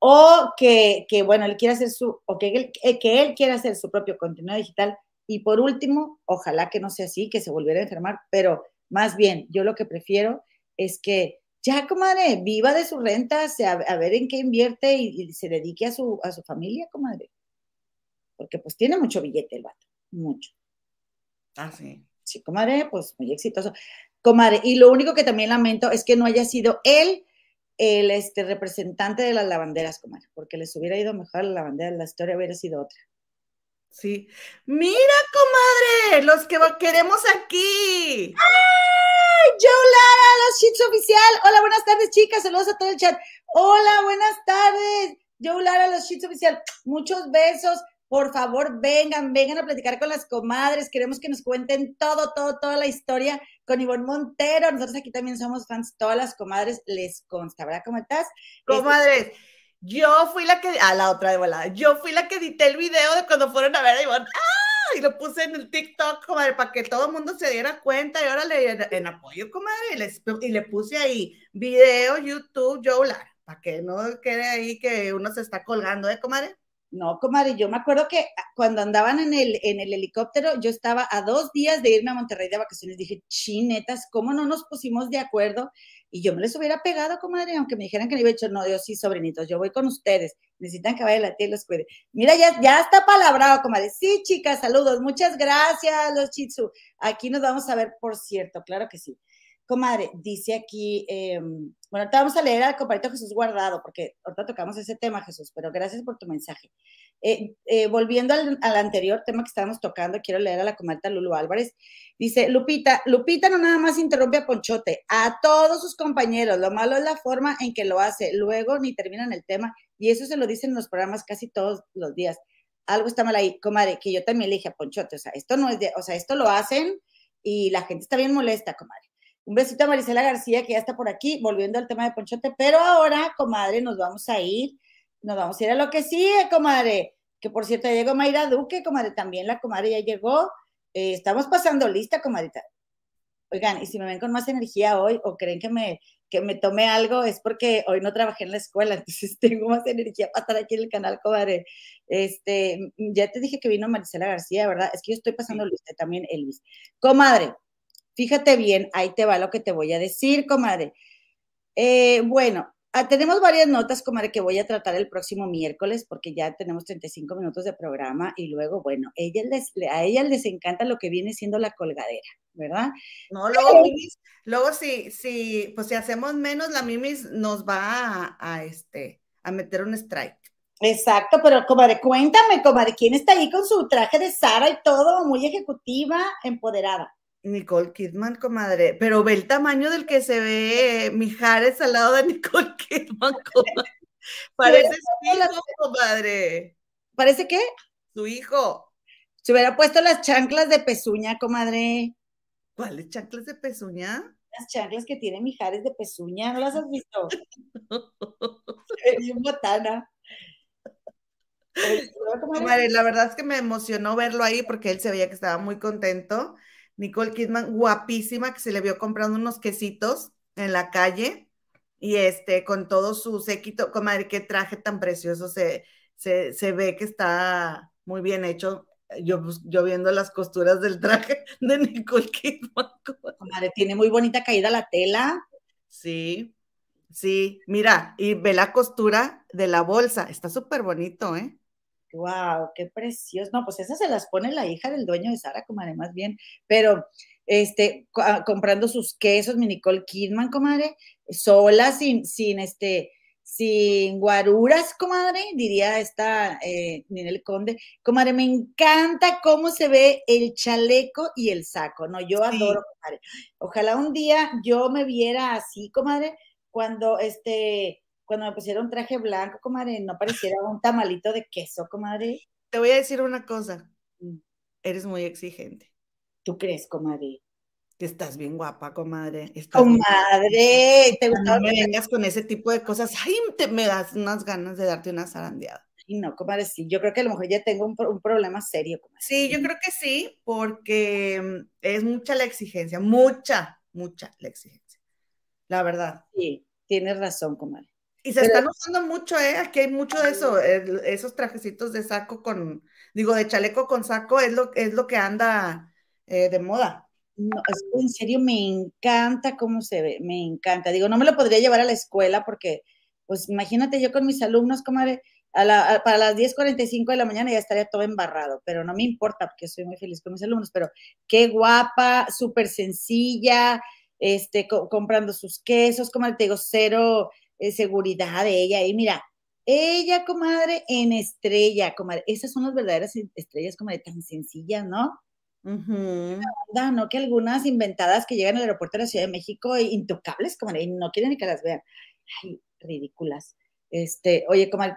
O que, que bueno, él quiere hacer su, o que él, que él quiera hacer su propio contenido digital. Y por último, ojalá que no sea así, que se volviera a enfermar, pero más bien, yo lo que prefiero es que ya, comadre, viva de sus rentas, a, a ver en qué invierte y, y, se dedique a su, a su familia, comadre. Porque pues tiene mucho billete el vato, mucho.
Ah, sí.
Sí, comadre, pues muy exitoso. Comadre, y lo único que también lamento es que no haya sido él el este, representante de las lavanderas, comadre, porque les hubiera ido mejor a la lavandera, la historia hubiera sido otra.
Sí. Mira, comadre, los que queremos aquí.
¡Ay! Joe Lara, los Chits Oficial. Hola, buenas tardes, chicas. Saludos a todo el chat. Hola, buenas tardes. Joe Lara, los Chits Oficial. Muchos besos. Por favor, vengan, vengan a platicar con las comadres. Queremos que nos cuenten todo, todo, toda la historia con Ivonne Montero. Nosotros aquí también somos fans, todas las comadres les consta, ¿verdad? ¿Cómo estás?
Comadres, yo fui la que, a la otra de volada, yo fui la que edité el video de cuando fueron a ver a Ivonne. ¡Ah! Y lo puse en el TikTok, comadre, para que todo el mundo se diera cuenta. Y ahora le, en apoyo, comadre, y, le puse ahí video, YouTube, Joe para que no quede ahí que uno se está colgando, ¿eh, comadre?
No, comadre, yo me acuerdo que cuando andaban en el, en el helicóptero, yo estaba a dos días de irme a Monterrey de vacaciones. Dije, chinetas, ¿cómo no nos pusimos de acuerdo? Y yo me les hubiera pegado, comadre, aunque me dijeran que no iba a no, Dios sí, sobrinitos, yo voy con ustedes. Necesitan que vaya la tía y los cuide. Mira, ya, ya está palabrado, comadre. Sí, chicas, saludos. Muchas gracias, los chitsu. Aquí nos vamos a ver, por cierto, claro que sí. Comadre, dice aquí, eh, bueno, te vamos a leer al compadrito Jesús Guardado, porque ahorita tocamos ese tema, Jesús, pero gracias por tu mensaje. Eh, eh, volviendo al, al, anterior tema que estábamos tocando, quiero leer a la comadre Lulu Álvarez. Dice, Lupita, Lupita no nada más interrumpe a Ponchote, a todos sus compañeros. Lo malo es la forma en que lo hace. Luego ni terminan el tema. Y eso se lo dicen en los programas casi todos los días. Algo está mal ahí, comadre, que yo también le dije a Ponchote. O sea, esto no es de, o sea, esto lo hacen y la gente está bien molesta, comadre. Un besito a Marisela García, que ya está por aquí, volviendo al tema de Ponchote. Pero ahora, comadre, nos vamos a ir, nos vamos a ir a lo que sigue, comadre. Que por cierto, ya llegó Mayra Duque, comadre, también la comadre ya llegó. Eh, estamos pasando lista, comadita. Oigan, y si me ven con más energía hoy o creen que me, que me tome algo, es porque hoy no trabajé en la escuela, entonces tengo más energía para estar aquí en el canal, comadre. Este, ya te dije que vino Marisela García, ¿verdad? Es que yo estoy pasando lista también, Elvis. Comadre, Fíjate bien, ahí te va lo que te voy a decir, comadre. Eh, bueno, ah, tenemos varias notas, comadre, que voy a tratar el próximo miércoles porque ya tenemos 35 minutos de programa y luego, bueno, ella les, a ella les encanta lo que viene siendo la colgadera, ¿verdad?
No, luego, luego si, si, pues si hacemos menos, la Mimis nos va a, a este, a meter un strike.
Exacto, pero comadre, cuéntame, comadre, ¿quién está ahí con su traje de Sara y todo, muy ejecutiva, empoderada?
Nicole Kidman, comadre, pero ve el tamaño del que se ve Mijares al lado de Nicole Kidman, comadre. Parece su hijo, comadre.
¿Parece qué?
Su hijo.
Se hubiera puesto las chanclas de pezuña, comadre.
¿Cuáles chanclas de pezuña?
Las chanclas que tiene Mijares de pezuña, ¿no las has visto? Bien botana.
Comadre, la verdad es que me emocionó verlo ahí porque él se veía que estaba muy contento Nicole Kidman, guapísima, que se le vio comprando unos quesitos en la calle y este, con todo su séquito, comadre, qué traje tan precioso, se, se, se ve que está muy bien hecho. Yo, pues, yo viendo las costuras del traje de Nicole Kidman.
Comadre, tiene muy bonita caída la tela.
Sí, sí, mira, y ve la costura de la bolsa, está súper bonito, ¿eh?
Wow, qué precioso. No, pues esas se las pone la hija del dueño de Sara, comadre, más bien. Pero, este, ah, comprando sus quesos, mi Nicole Kidman, comadre, sola, sin, sin este, sin guaruras, comadre, diría esta eh, Ninel Conde. Comadre, me encanta cómo se ve el chaleco y el saco, ¿no? Yo adoro, comadre. Ojalá un día yo me viera así, comadre, cuando este cuando me pusieron traje blanco, comadre, no pareciera un tamalito de queso, comadre.
Te voy a decir una cosa. Mm. Eres muy exigente.
¿Tú crees, comadre?
Que estás bien guapa, comadre.
comadre,
te gusta. No me vengas con ese tipo de cosas. Ay, te, me das unas ganas de darte una zarandeada.
Y no, comadre, sí. Yo creo que a lo mejor ya tengo un, un problema serio, comadre.
Sí, yo creo que sí, porque mm, es mucha la exigencia, mucha, mucha la exigencia. La verdad.
Sí, tienes razón, comadre.
Y se están usando mucho, ¿eh? Aquí hay mucho de eso, esos trajecitos de saco con, digo, de chaleco con saco es lo, es lo que anda eh, de moda.
No, en serio me encanta cómo se ve, me encanta. Digo, no me lo podría llevar a la escuela porque, pues imagínate yo con mis alumnos, comadre, a la, para las 10.45 de la mañana ya estaría todo embarrado, pero no me importa porque soy muy feliz con mis alumnos, pero qué guapa, súper sencilla, este, comprando sus quesos, como te digo, cero seguridad de ella. Y mira, ella, comadre, en estrella, comadre, esas son las verdaderas estrellas, comadre, tan sencillas, ¿no? No, que algunas inventadas que llegan al aeropuerto de la Ciudad de México, intocables, comadre, y no quieren ni que las vean. Ay, ridículas. Este, oye, comadre,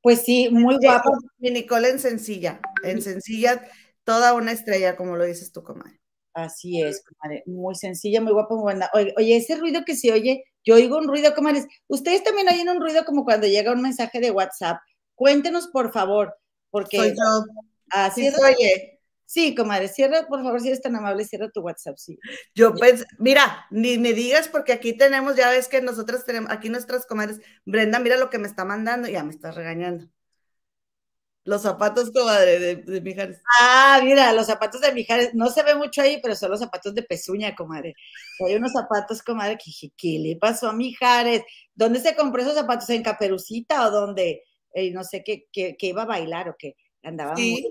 pues sí, muy guapa.
Mi Nicole en sencilla, en sencilla, toda una estrella, como lo dices tú, comadre.
Así es, comadre, muy sencilla, muy guapa, muy buena. Oye, oye, ese ruido que se oye, yo oigo un ruido, comadres. Ustedes también oyen un ruido como cuando llega un mensaje de WhatsApp. Cuéntenos, por favor, porque...
Soy yo.
Así sí, oye. Sí, comadre, cierra, por favor, si eres tan amable, cierra tu WhatsApp, sí.
Yo pues, mira, ni me digas porque aquí tenemos, ya ves que nosotros tenemos, aquí nuestras comadres, Brenda, mira lo que me está mandando, ya me está regañando. Los zapatos, comadre, de, de, Mijares.
Ah, mira, los zapatos de Mijares. No se ve mucho ahí, pero son los zapatos de pezuña, comadre. Hay unos zapatos, comadre, que dije, ¿qué le pasó a Mijares? ¿Dónde se compró esos zapatos? ¿En Caperucita o dónde? Eh, no sé, qué, qué, iba a bailar o qué. Andaba
sí.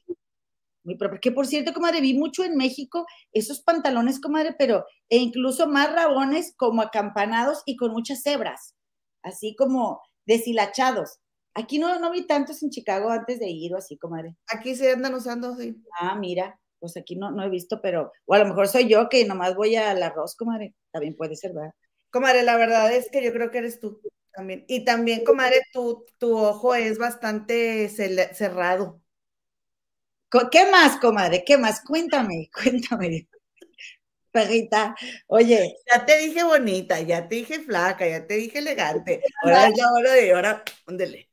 muy propia. Que por cierto, comadre, vi mucho en México esos pantalones, comadre, pero e incluso más rabones como acampanados y con muchas hebras, así como deshilachados. Aquí no, no vi tantos en Chicago antes de ir o así, comadre.
Aquí se andan usando, sí.
Ah, mira, pues aquí no, no he visto, pero, o a lo mejor soy yo que nomás voy al arroz, comadre. También puede ser, ¿verdad?
Comadre, la verdad es que yo creo que eres tú también. Y también, comadre, tu, tu ojo es bastante cerrado.
¿Qué más, comadre? ¿Qué más? Cuéntame, cuéntame. Perrita, oye.
Ya te dije bonita, ya te dije flaca, ya te dije elegante. Ahora es la hora de ahora, ándele.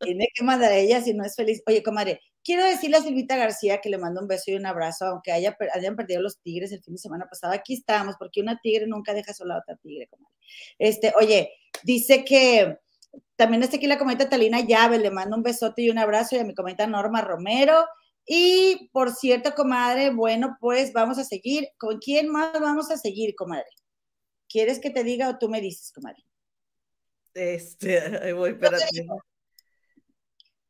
Tiene que mandar a ella si no es feliz. Oye, comadre, quiero decirle a Silvita García que le mando un beso y un abrazo, aunque haya, hayan perdido los tigres el fin de semana pasado. Aquí estamos, porque una tigre nunca deja sola a otra tigre, comadre. Este, oye, dice que también está aquí la comenta Talina Llave, le mando un besote y un abrazo, y a mi comenta Norma Romero. Y por cierto, comadre, bueno, pues vamos a seguir. ¿Con quién más vamos a seguir, comadre? ¿Quieres que te diga o tú me dices, comadre?
Este, ahí voy, espérate.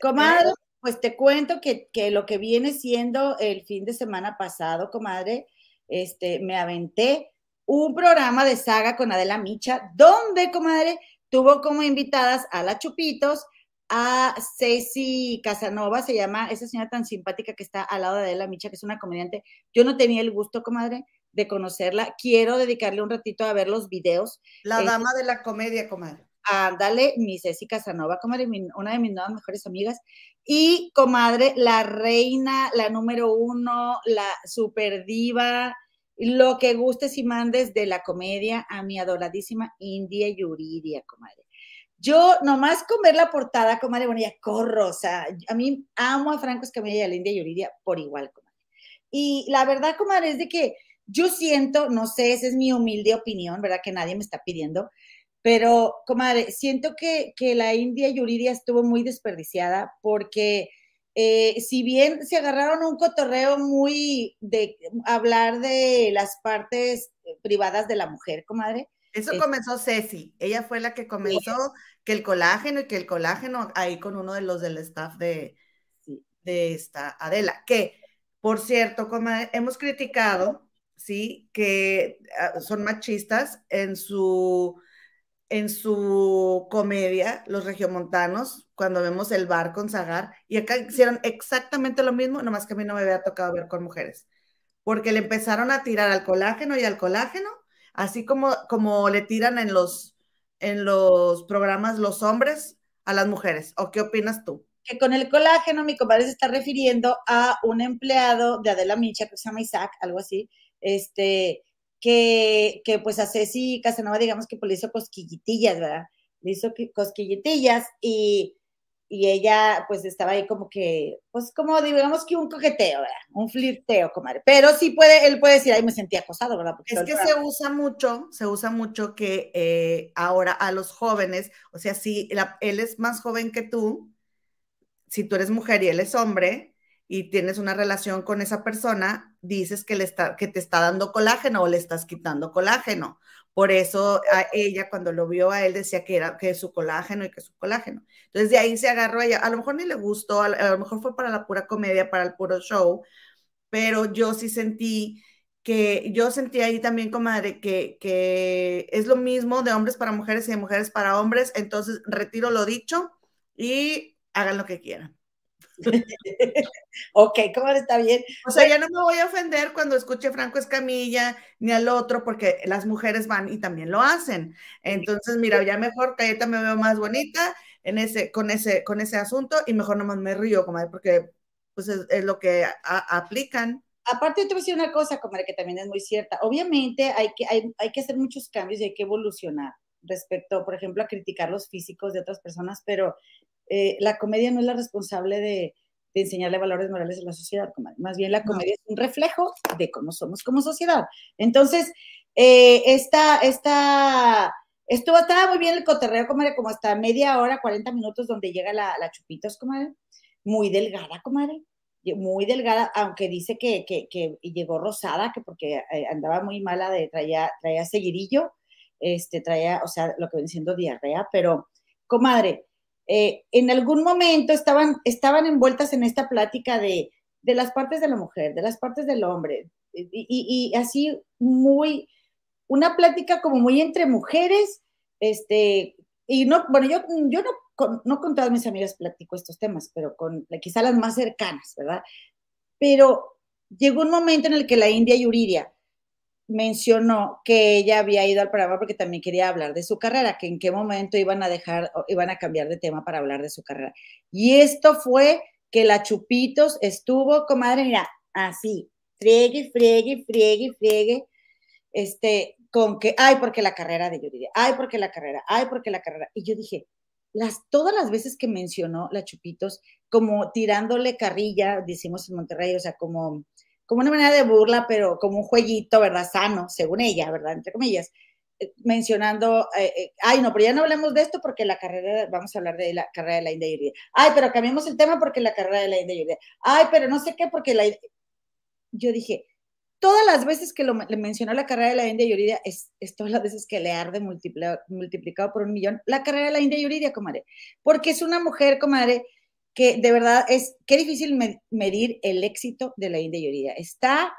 Comadre, pues te cuento que, lo que viene siendo el fin de semana pasado, comadre, este, me aventé un programa de saga con Adela Micha, donde, comadre, tuvo como invitadas a la Chupitos, a Ceci Casanova, se llama esa señora tan simpática que está al lado de Adela Micha, que es una comediante. Yo no tenía el gusto, comadre, de conocerla. Quiero dedicarle un ratito a ver los videos.
La dama de la comedia, comadre.
Ándale, mi Ceci Casanova, comadre, una de mis nuevas mejores amigas. Y, comadre, la reina, la número uno, la super diva, lo que gustes y mandes de la comedia a mi adoradísima India Yuridia, comadre. Yo nomás con ver la portada, comadre, bueno, ya corro, o sea, a mí amo a Franco Escamilla y a la India Yuridia por igual, comadre. Y la verdad, comadre, es de que yo siento, no sé, esa es mi humilde opinión, ¿verdad? Que nadie me está pidiendo, pero, comadre, siento que, la India Yuridia estuvo muy desperdiciada porque eh, si bien se agarraron un cotorreo muy de hablar de las partes privadas de la mujer, comadre.
Eso comenzó Ceci, ella fue la que comenzó que el colágeno y que el colágeno ahí con uno de los del staff de, de esta Adela, que por cierto, comadre, hemos criticado, sí, que ah, son machistas en su en su comedia, Los Regiomontanos, cuando vemos el bar con Zagar, y acá hicieron exactamente lo mismo, nomás que a mí no me había tocado ver con mujeres, porque le empezaron a tirar al colágeno y al colágeno, así como, como le tiran en los, en los programas los hombres a las mujeres. ¿O qué opinas tú?
Que con el colágeno mi compadre se está refiriendo a un empleado de Adela Micha, que se llama Isaac, algo así, este, que, que pues a Ceci Casanova, digamos que pues le hizo cosquillitillas, ¿verdad? Le hizo cosquillitillas y, y ella pues estaba ahí como que, pues como digamos que un coqueteo, ¿verdad? Un flirteo, comadre. Pero sí puede, él puede decir, ahí me sentí acosado, ¿verdad?
es que se usa mucho, se usa mucho que eh, ahora a los jóvenes, o sea, si él es más joven que tú, si tú eres mujer y él es hombre, y tienes una relación con esa persona, dices que, le está, que te está dando colágeno o le estás quitando colágeno. Por eso a ella cuando lo vio a él decía que era que su colágeno y que su colágeno. Entonces de ahí se agarró a ella. A lo mejor ni le gustó, a, lo mejor fue para la pura comedia, para el puro show, pero yo sí sentí que yo sentí ahí también, comadre, que, que es lo mismo de hombres para mujeres y de mujeres para hombres. Entonces retiro lo dicho y hagan lo que quieran.
ok, ¿cómo está bien?
O sea, ya no me voy a ofender cuando escuche Franco Escamilla ni al otro, porque las mujeres van y también lo hacen. Entonces, mira, ya mejor Cayeta me veo más bonita en ese, con, ese, con ese asunto y mejor nomás me río, comadre, porque pues es, lo que aplican.
Aparte, te voy a decir una cosa, comadre, que también es muy cierta. Obviamente hay que, hay, hay que hacer muchos cambios y hay que evolucionar respecto, por ejemplo, a criticar los físicos de otras personas, pero eh, la comedia no es la responsable de, enseñarle valores morales a la sociedad, más bien la comedia es un reflejo de cómo somos como sociedad. Entonces, eh, esta, esta, esto estaba muy bien el coterreo, comadre, como hasta media hora, 40 minutos, donde llega la, la Chupitos, comadre, muy delgada, comadre, muy delgada, aunque dice que, llegó rosada, que porque eh, andaba muy mala de, traía, traía seguidillo, este, traía, o sea, lo que ven siendo diarrea, pero, comadre, eh, en algún momento estaban, estaban envueltas en esta plática de, de las partes de la mujer, de las partes del hombre, y, así muy, una plática como muy entre mujeres, este, y no, bueno, yo, yo no, con, no con todas mis amigas platico estos temas, pero con quizá las más cercanas, ¿verdad? Pero llegó un momento en el que la India Yuridia mencionó que ella había ido al programa porque también quería hablar de su carrera, que en qué momento iban a dejar, iban a cambiar de tema para hablar de su carrera. Y esto fue que la Chupitos estuvo, comadre, mira, así, friegue, friegue, friegue, friegue, este, con que, ay, porque la carrera de Yuridia, ay, porque la carrera, ay, porque la carrera. Y yo dije, las, todas las veces que mencionó la Chupitos, como tirándole carrilla, decimos en Monterrey, o sea, como, como una manera de burla, pero como un jueguito, ¿verdad? Sano, según ella, ¿verdad? Entre comillas, eh, mencionando, eh, eh, ay, no, pero ya no hablemos de esto porque la carrera, vamos a hablar de la carrera de la India Yuridia. Ay, pero cambiamos el tema porque la carrera de la India Yuridia. Ay, pero no sé qué porque la... Yo dije, todas las veces que lo, le mencionó la carrera de la India Yuridia, es, es, todas las veces que le arde multiplicado por un millón la carrera de la India Yuridia, comadre. Porque es una mujer, comadre, que de verdad es, qué difícil medir el éxito de la India Yuridia. Está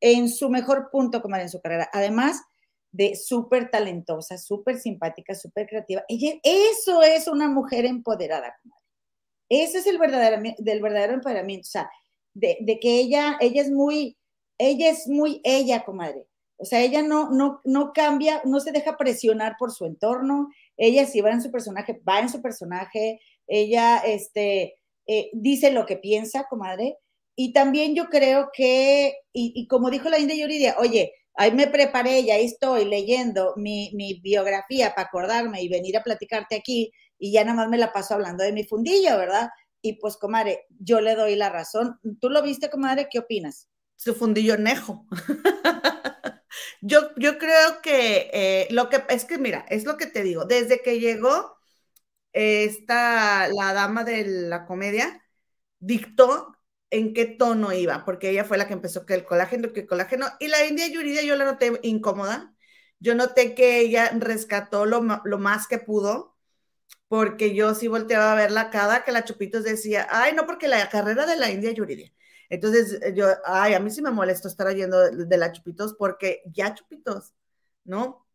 en su mejor punto, comadre, en su carrera. Además de súper talentosa, súper simpática, súper creativa. Ella, eso es una mujer empoderada, comadre. Ese es el verdadero, del verdadero empoderamiento. O sea, de, de que ella, ella es muy ella es muy ella, comadre. O sea, ella no, no, no cambia, no se deja presionar por su entorno. Ella si va en su personaje, va en su personaje. Ella este, eh, dice lo que piensa, comadre. Y también yo creo que, y, como dijo la India Yuridia, oye, ahí me preparé, ya estoy leyendo mi, mi biografía para acordarme y venir a platicarte aquí y ya nada más me la paso hablando de mi fundillo, ¿verdad? Y pues, comadre, yo le doy la razón. ¿Tú lo viste, comadre? ¿Qué opinas?
su fundillo nejo. yo, yo creo que eh, lo que es que, mira, es lo que te digo, desde que llegó esta, la dama de la comedia, dictó en qué tono iba, porque ella fue la que empezó que el colágeno, que el colágeno, y la India Yuridia yo la noté incómoda, yo noté que ella rescató lo, lo más que pudo, porque yo sí volteaba a verla cada que la Chupitos decía, ay, no, porque la carrera de la India Yuridia entonces, eh, yo, ay, a mí sí me molesto estar oyendo de, la Chupitos porque ya Chupitos, ¿no?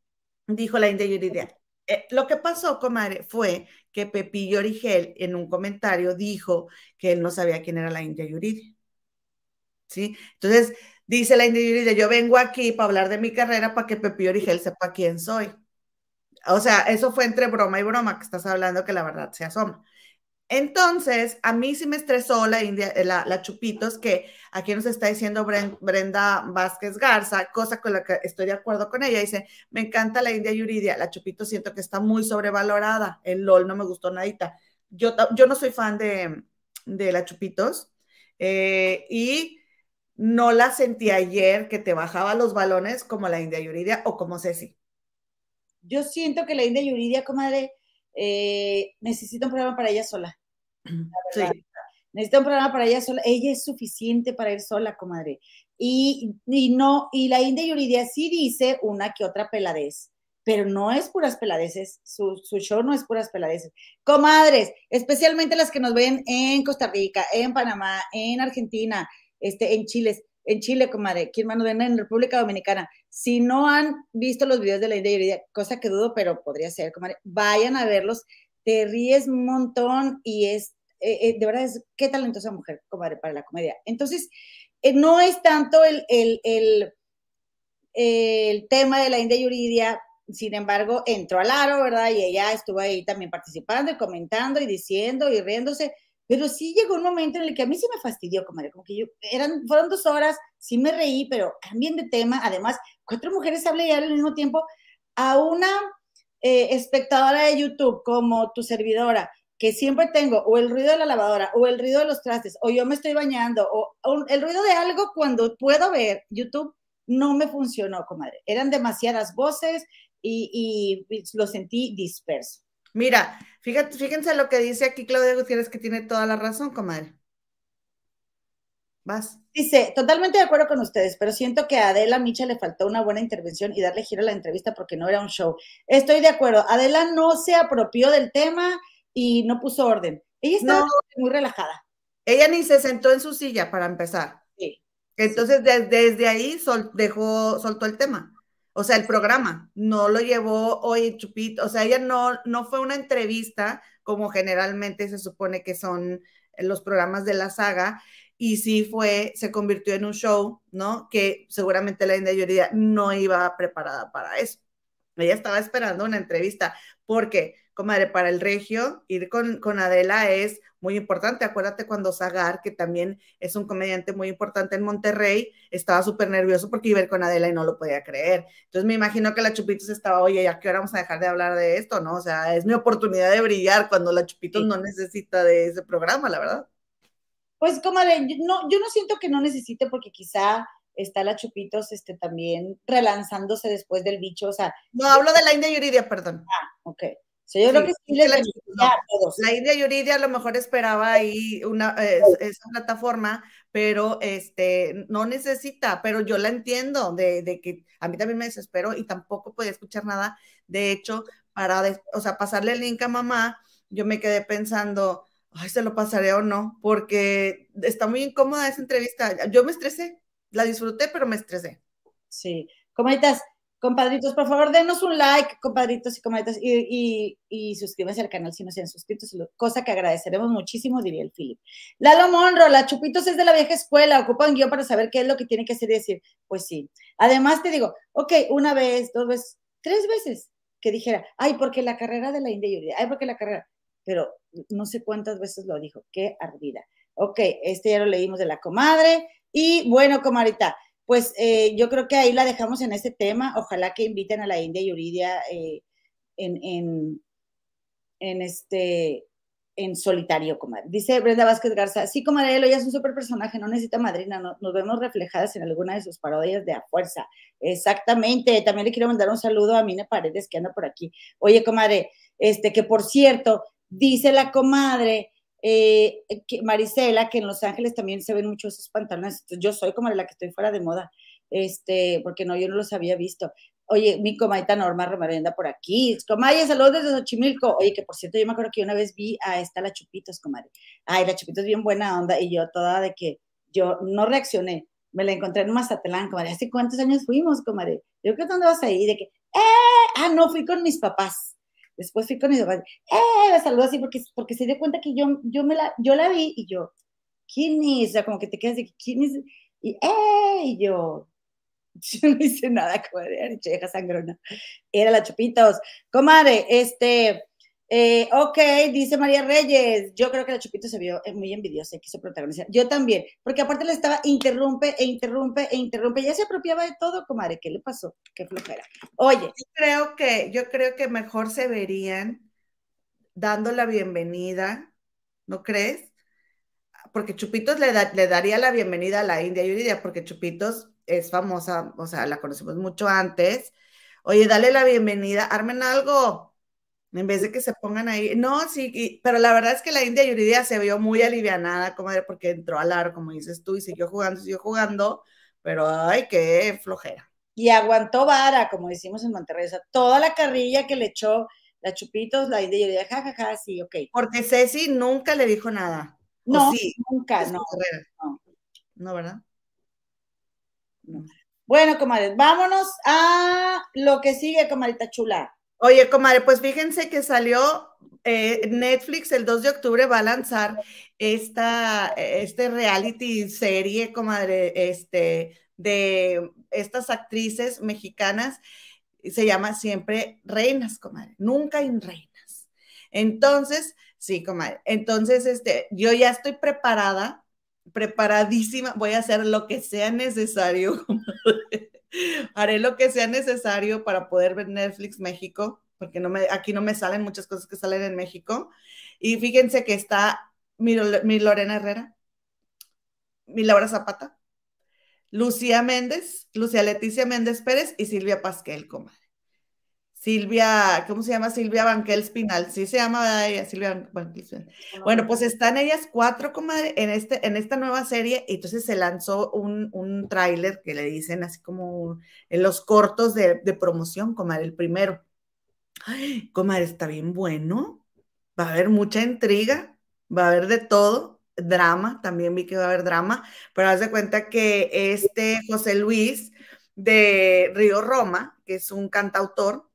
Dijo la India Yuridia. Eh, lo que pasó, comadre, fue que Pepillo Origel en un comentario dijo que él no sabía quién era la India Yuridia. ¿Sí? Entonces, dice la India Yuridia, yo vengo aquí para hablar de mi carrera para que Pepillo Origel sepa quién soy. O sea, eso fue entre broma y broma que estás hablando que la verdad se asoma. Entonces, a mí sí me estresó la, India, eh, la, Chupitos, que aquí nos está diciendo Brenda Vázquez Garza, cosa con la que estoy de acuerdo con ella. Dice, me encanta la India Yuridia, la Chupitos siento que está muy sobrevalorada. El LOL no me gustó nadita. Yo, yo no soy fan de, la Chupitos eh, y no la sentí ayer que te bajaba los balones como la India Yuridia o como Ceci.
Yo siento que la India Yuridia, comadre, eh, necesita un programa para ella sola. Sí. Necesita un programa para ella sola. Ella es suficiente para ir sola, comadre. Y, y no, y la India Yuridia sí dice una que otra peladez, pero no es puras peladeces. Su, su show no es puras peladeces. Comadres, especialmente las que nos ven en Costa Rica, en Panamá, en Argentina, este, en Chile en Chile, comadre, aquí hermano, en República Dominicana. Si no han visto los videos de la India Yuridia, cosa que dudo, pero podría ser, comadre, vayan a verlos. Te ríes un montón y es, eh, eh, de verdad, es qué talentosa mujer, comadre, para la comedia. Entonces, eh, no es tanto el, el, el, el tema de la India Yuridia, sin embargo, entró al aro, ¿verdad? Y ella estuvo ahí también participando y comentando y diciendo y riéndose pero sí llegó un momento en el que a mí sí me fastidió, comadre, como que yo, eran, fueron dos horas, sí me reí, pero cambien de tema. Además, cuatro mujeres hablan ya al mismo tiempo a una eh, espectadora de YouTube como tu servidora, que siempre tengo o el ruido de la lavadora, o el ruido de los trastes, o yo me estoy bañando, o, el ruido de algo cuando puedo ver YouTube, no me funcionó, comadre. Eran demasiadas voces y, y lo sentí disperso.
Mira, fíjate, fíjense lo que dice aquí Claudia Gutiérrez, que tiene toda la razón, comadre. Vas.
Dice, totalmente de acuerdo con ustedes, pero siento que a Adela Micha le faltó una buena intervención y darle giro a la entrevista porque no era un show. Estoy de acuerdo. Adela no se apropió del tema y no puso orden. Ella estaba muy relajada.
Ella ni se sentó en su silla para empezar.
Sí.
Entonces, desde ahí dejó, soltó el tema. O sea, el programa no lo llevó hoy Chupito, o sea, ella no, no fue una entrevista como generalmente se supone que son los programas de la saga, y sí fue, se convirtió en un show, ¿no? Que seguramente la India Yuridia no iba preparada para eso. Ella estaba esperando una entrevista, porque, comadre, para el regio, ir con, con Adela es muy importante. Acuérdate cuando Zagar, que también es un comediante muy importante en Monterrey, estaba súper nervioso porque iba a ir con Adela y no lo podía creer. Entonces me imagino que la Chupitos estaba, oye, ¿a qué hora vamos a dejar de hablar de esto? ¿No? O sea, es mi oportunidad de brillar cuando la Chupitos no necesita de ese programa, la verdad.
Pues, comadre, no, yo no siento que no necesite porque quizá está la Chupitos este, también relanzándose después del bicho, o sea.
No, hablo de la India Yuridia, perdón.
Ah, ok yo creo que sí
la, La India Yuridia a lo mejor esperaba ahí una, esa plataforma, pero este, no necesita, pero yo la entiendo, de, de, que a mí también me desespero y tampoco podía escuchar nada. De hecho, para, o sea, pasarle el link a mamá, yo me quedé pensando, ay, se lo pasaré o no, porque está muy incómoda esa entrevista. Yo me estresé, la disfruté, pero me estresé.
Sí, ¿cómo estás? Compadritos, por favor, denos un like, compadritos y comadritas, y, y, suscríbanse al canal si no se han suscrito, cosa que agradeceremos muchísimo, diría el Philip. Lalo Monro, la Chupitos es de la vieja escuela, ocupa un guion para saber qué es lo que tiene que hacer y decir. Pues sí. Además, te digo, ok, una vez, dos veces, tres veces que dijera, ay, porque la carrera de la India ay, porque la carrera, pero no sé cuántas veces lo dijo, qué ardida. Ok, este ya lo leímos de la comadre, y bueno, comadita, pues eh, yo creo que ahí la dejamos en ese tema. Ojalá que inviten a la India Yuridia eh, en, este en solitario, comadre. Dice Brenda Vázquez Garza, sí, comadre, ella es un super personaje, no necesita madrina, nos vemos reflejadas en alguna de sus parodias de a fuerza. Exactamente, también le quiero mandar un saludo a Mine Paredes que anda por aquí. Oye, comadre, este, que por cierto, dice la comadre eh, que Marisela, que en Los Ángeles también se ven mucho esos pantalones. Yo soy como la que estoy fuera de moda, este, porque no, yo no los había visto. Oye, mi comadita Norma Remerenda por aquí. Comadre, saludos desde Xochimilco. Oye, que por cierto, yo me acuerdo que una vez vi a esta, la Chupitos, comadre. Ay, la Chupitos bien buena onda. Y yo toda de que yo no reaccioné. Me la encontré en Mazatlán, comadre. ¿Hace cuántos años fuimos, comadre? Yo creo que dónde vas ahí, de que, ¡eh! Ah, no, fui con mis papás. Después fui con mi papá, ¡eh! La saludó así porque, porque se dio cuenta que yo, yo, me la, yo la vi y yo, ¿quién es? O sea, como que te quedas de, ¿quién es? Y, ¡eh! Y yo, yo no hice nada, comadre, deja sangrona. Era la Chupitos. Comadre, este, eh, ok, dice María Reyes, yo creo que la Chupito se vio muy envidiosa y quiso protagonizar. Yo también, porque aparte le estaba interrumpe e interrumpe e interrumpe, ya se apropiaba de todo, comadre, ¿qué le pasó? Qué flojera. Oye.
Yo creo que, yo creo que mejor se verían dando la bienvenida, ¿no crees? Porque Chupitos le, le daría la bienvenida a la India Yuridia, porque Chupitos es famosa, o sea, la conocemos mucho antes. Oye, dale la bienvenida, armen algo, en vez de que se pongan ahí. No, sí, pero la verdad es que la India Yuridia se vio muy alivianada, comadre, porque entró al aro, como dices tú, y siguió jugando, siguió jugando, pero ay, qué flojera.
Y aguantó vara, como decimos en Monterrey, o sea, toda la carrilla que le echó la Chupitos, la India Yuridia, jajaja, ja, ja, sí, ok.
Porque Ceci nunca le dijo nada.
No, sí? nunca, no,
no. No, ¿verdad?
No. Bueno, comadre, vámonos a lo que sigue, comadita chula.
Oye, comadre, pues fíjense que salió eh, Netflix el 2 de octubre va a lanzar esta este reality serie, comadre, este, de estas actrices mexicanas. Se llama siempre Reinas, comadre, nunca en Reinas. Entonces, sí, comadre. Entonces, este, yo ya estoy preparada, preparadísima. Voy a hacer lo que sea necesario, haré lo que sea necesario para poder ver Netflix México, porque no me, aquí no me salen muchas cosas que salen en México. Y fíjense que está mi, Lorena Herrera, mi Laura Zapata, Lucía Méndez, Lucía Leticia Méndez Pérez y Silvia Pasquel, comadre. Silvia, ¿cómo se llama? Silvia Banquel Spinal, sí se llama ella, Silvia Banquel Spinal. Bueno, pues están ellas cuatro, comadre, en, este, en esta nueva serie, y entonces se lanzó un, un tráiler que le dicen así como en los cortos de, promoción, comadre, el primero. Ay, comadre, está bien bueno, va a haber mucha intriga, va a haber de todo, drama, también vi que iba a haber drama, pero haz de cuenta que este José Luis de Río Roma, que es un cantautor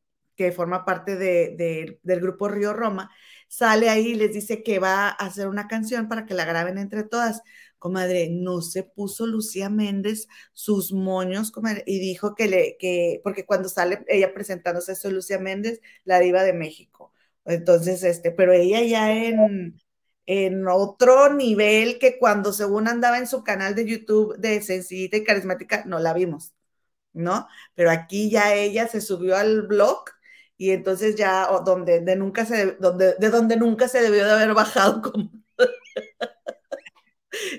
que forma parte de, del grupo Río Roma, sale ahí y les dice que va a hacer una canción para que la graben entre todas. Comadre, no se puso Lucía Méndez sus moños, comadre, y dijo que le, que, porque cuando sale ella presentándose, soy Lucía Méndez, la diva de México. Entonces, este, pero ella ya en, en otro nivel que cuando según andaba en su canal de YouTube de sencillita y carismática, no la vimos, ¿no? Pero aquí ya ella se subió al blog y entonces ya donde de nunca se donde de donde nunca se debió de haber bajado como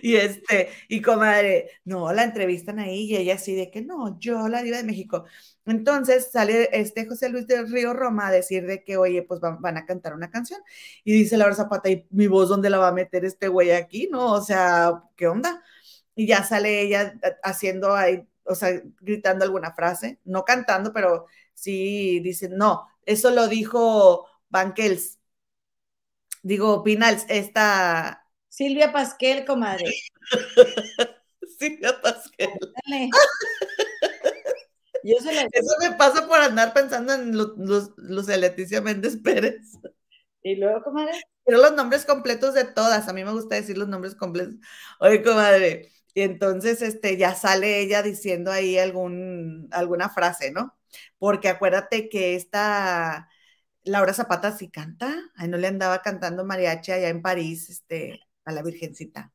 y este, y comadre, no, la entrevistan ahí y ella así de que no, yo la diva de México. Entonces sale este José Luis del Río Roma a decir de que, oye, pues van, a cantar una canción. Y dice Laura Zapata, ¿y mi voz dónde la va a meter este güey aquí? ¿No? O sea, ¿qué onda? Y ya sale ella haciendo ahí, o sea, gritando alguna frase, no cantando, pero sí dice, no, eso lo dijo Banquels. Digo, Pinals, esta
Silvia Pasquel, comadre.
Silvia Pasquel. Eso me pasa por andar pensando en los, de Leticia Méndez Pérez.
Y luego, comadre.
Pero los nombres completos de todas. A mí me gusta decir los nombres completos. Oye, comadre. Y entonces este, ya sale ella diciendo ahí algún, alguna frase, ¿no? Porque acuérdate que esta Laura Zapata sí canta. Ahí no le andaba cantando mariachi allá en París, este, a la Virgencita.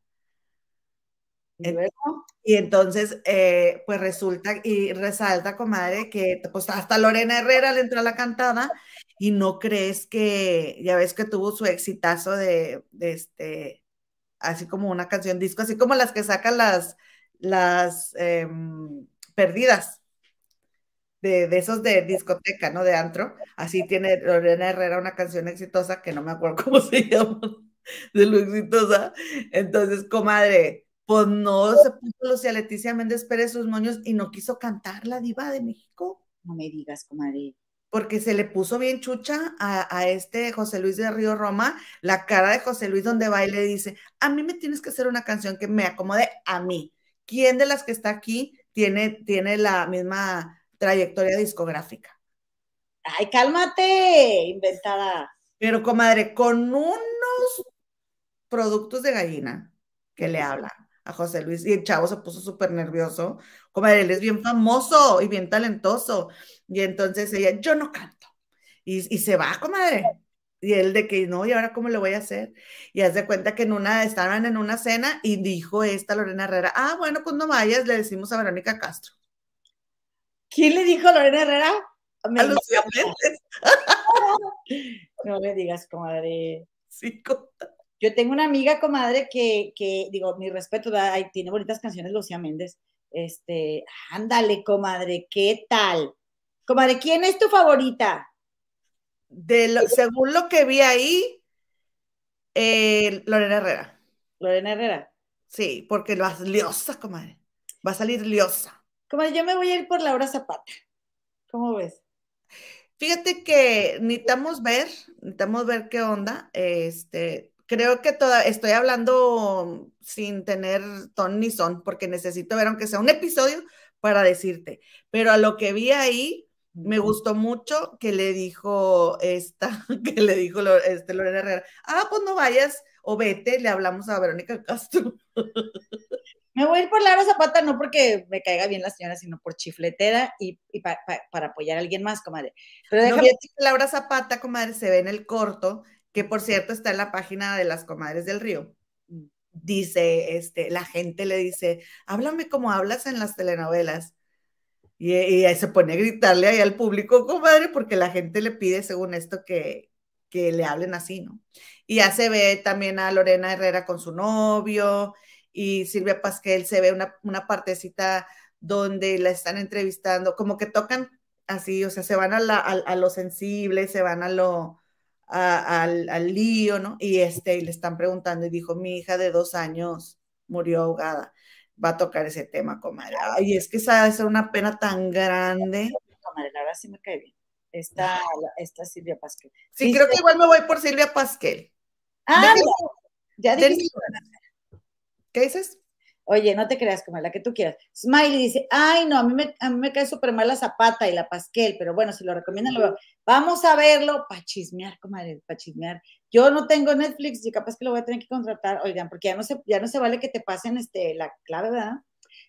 Y entonces, eh, pues resulta y resalta, comadre, que pues hasta Lorena Herrera le entró a la cantada y no crees que, ya ves que tuvo su exitazo de, este, así como una canción disco, así como las que sacan las, las em, perdidas de, de, esos de discoteca, ¿no? De antro. Así tiene Lorena Herrera una canción exitosa que no me acuerdo cómo se llama de lo exitosa. Entonces, comadre, pues no se puso Lucía Leticia Méndez Pérez sus moños y no quiso cantar la diva de México.
No me digas, comadre.
Porque se le puso bien chucha a, este José Luis de Río Roma, la cara de José Luis donde va y le dice, a mí me tienes que hacer una canción que me acomode a mí. ¿Quién de las que está aquí tiene, tiene la misma trayectoria discográfica?
Ay, cálmate, inventada.
Pero, comadre, con unos productos de gallina que le hablan a José Luis y el chavo se puso súper nervioso. Como él es bien famoso y bien talentoso. Y entonces ella, yo no canto. Y, se va, comadre. Y él de que no, ¿y ahora cómo le voy a hacer? Y hace cuenta que en una, estaban en una cena y dijo esta Lorena Herrera, ah, bueno, pues no vayas, le decimos a Verónica Castro.
¿Quién le dijo a Lorena Herrera?
A Lucía
no me digas, comadre.
Sí,
yo tengo una amiga, comadre, que, que digo, mi respeto, tiene bonitas canciones Lucía Méndez. Este, ándale, comadre, ¿qué tal? Comadre, ¿quién es tu favorita?
De según lo que vi ahí, eh, Lorena Herrera.
Lorena Herrera.
Sí, porque lo vas liosa, comadre. Va a salir liosa.
Comadre, yo me voy a ir por Laura Zapata. ¿Cómo ves?
Fíjate que necesitamos ver, necesitamos ver qué onda. Este, creo que toda, estoy hablando sin tener ton ni son, porque necesito ver aunque sea un episodio para decirte. Pero a lo que vi ahí, me gustó mucho que le dijo esta, que le dijo este Lorena Herrera, ah, pues no vayas o vete, le hablamos a Verónica Castro.
Me voy a ir por Laura Zapata, no porque me caiga bien la señora, sino por chifletera y, para apoyar a alguien más, comadre.
Pero déjame... Laura Zapata, comadre, se ve en el corto que por cierto está en la página de las comadres del río. Dice, este, la gente le dice, háblame como hablas en las telenovelas. Y, y se pone a gritarle ahí al público, comadre, porque la gente le pide, según esto, que, que le hablen así, ¿no? Y ya se ve también a Lorena Herrera con su novio y Silvia Pasquel, se ve una, una partecita donde la están entrevistando, como que tocan así, o sea, se van a, a lo sensible, se van a lo, al, lío, ¿no? Y este, y le están preguntando y dijo, mi hija de dos años murió ahogada. Va a tocar ese tema, comadre. Ay, es que sabe ser una pena tan grande.
Comadre, la verdad sí me cae bien. Está, está Silvia Pasquel.
Sí, creo que igual me voy por Silvia Pasquel.
Ah, ya dije.
¿Qué dices?
Oye, no te creas, como la que tú quieras. Smiley dice, ay, no, a mí me, a mí me cae súper mal la zapata y la pasquel, pero bueno, si lo recomiendan, lo veo. Vamos a verlo para chismear, comadre, para chismear. Yo no tengo Netflix y capaz que lo voy a tener que contratar, oigan, porque ya no se, ya no se vale que te pasen este, la clave, ¿verdad?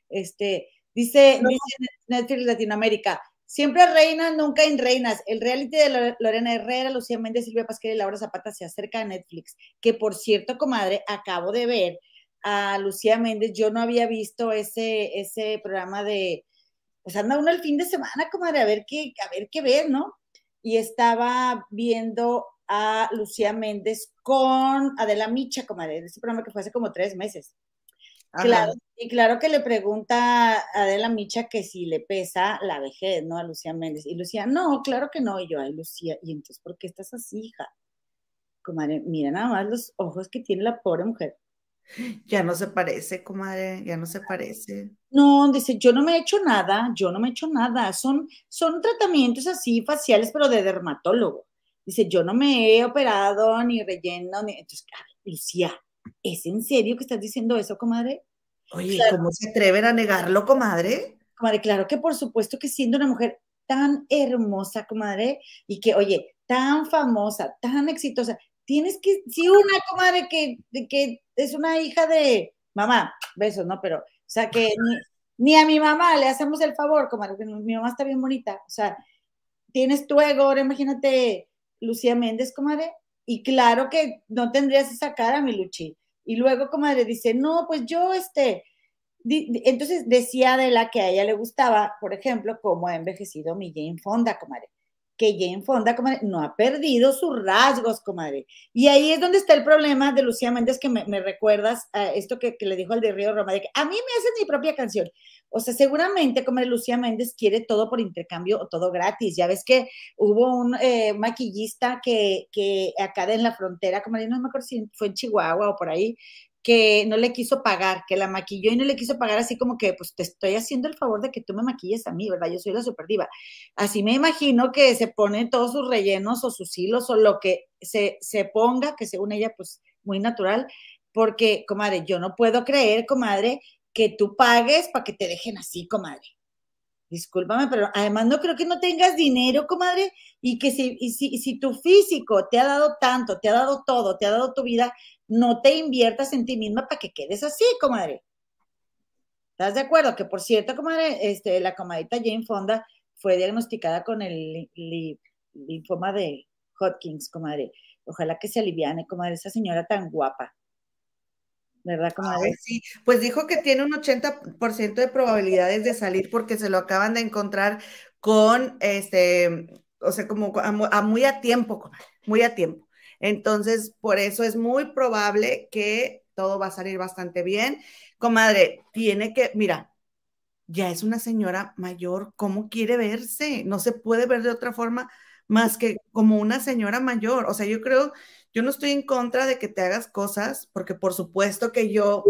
Este, dice, dice Netflix Latinoamérica, siempre reinas, nunca en reinas. El reality de Lorena Herrera, Lucía Méndez, Silvia Pasquel y Laura Zapata se acerca a Netflix, que por cierto, comadre, acabo de ver a Lucía Méndez, yo no había visto ese, ese programa de, pues anda uno el fin de semana, comadre, a ver qué, a ver qué ver, ¿no? Y estaba viendo a Lucía Méndez con Adela Micha, comadre, ese programa que fue hace como tres meses. Claro, y claro que le pregunta a Adela Micha que si le pesa la vejez, ¿no? A Lucía Méndez. Y Lucía, no, claro que no. Y yo, ay, Lucía, ¿y entonces por qué estás así, hija? Comadre, mira nada más los ojos que tiene la pobre mujer.
Ya no se parece, comadre, ya no se parece.
No, dice, yo no me he hecho nada, yo no me he hecho nada. Son, son tratamientos así faciales, pero de dermatólogo. Dice, yo no me he operado ni relleno, ni... Entonces, Lucía, ¿es en serio que estás diciendo eso, comadre?
Oye, ¿cómo se atreven a negarlo, comadre?
Comadre, claro que por supuesto que siendo una mujer tan hermosa, comadre, y que, oye, tan famosa, tan exitosa, tienes que, si una comadre que, que es una hija de mamá, besos, ¿no? Pero, o sea, que ni, a mi mamá le hacemos el favor, comadre, que mi mamá está bien bonita, o sea, tienes tu ego, ahora imagínate Lucía Méndez, comadre, y claro que no tendrías esa cara, mi Luchi. Y luego, comadre, dice, no, pues yo, este, entonces decía de la que a ella le gustaba, por ejemplo, cómo ha envejecido mi Jane Fonda, comadre que Jane Fonda, comadre, no ha perdido sus rasgos, comadre. Y ahí es donde está el problema de Lucía Méndez, que me, recuerdas a esto que, le dijo al de Río Roma, de que a mí me hacen mi propia canción. O sea, seguramente, comadre, Lucía Méndez quiere todo por intercambio o todo gratis. Ya ves que hubo un eh, maquillista que, que acá en la frontera, comadre, no me acuerdo si fue en Chihuahua o por ahí, que no le quiso pagar, que la maquilló y no le quiso pagar así como que, pues te estoy haciendo el favor de que tú me maquilles a mí, ¿verdad? Yo soy la super diva. Así me imagino que se ponen todos sus rellenos o sus hilos o lo que se, se ponga, que según ella, pues muy natural, porque, comadre, yo no puedo creer, comadre, que tú pagues para que te dejen así, comadre. Discúlpame, pero además no creo que no tengas dinero, comadre, y que si, si, si tu físico te ha dado tanto, te ha dado todo, te ha dado tu vida, no te inviertas en ti misma para que quedes así, comadre. ¿Estás de acuerdo? Que por cierto, comadre, este, la comadita Jane Fonda fue diagnosticada con el linfoma de Hodgkins, comadre. Ojalá que se aliviane, comadre, esa señora tan guapa. ¿Verdad, comadre?
sí, pues dijo que tiene un 80% de probabilidades de salir porque se lo acaban de encontrar con, este, o sea, como a muy a tiempo, comadre, muy a tiempo. Entonces, por eso es muy probable que todo va a salir bastante bien. Comadre, tiene que, mira, ya es una señora mayor, ¿cómo quiere verse? No se puede ver de otra forma más que como una señora mayor. O sea, yo creo, yo no estoy en contra de que te hagas cosas, porque por supuesto que yo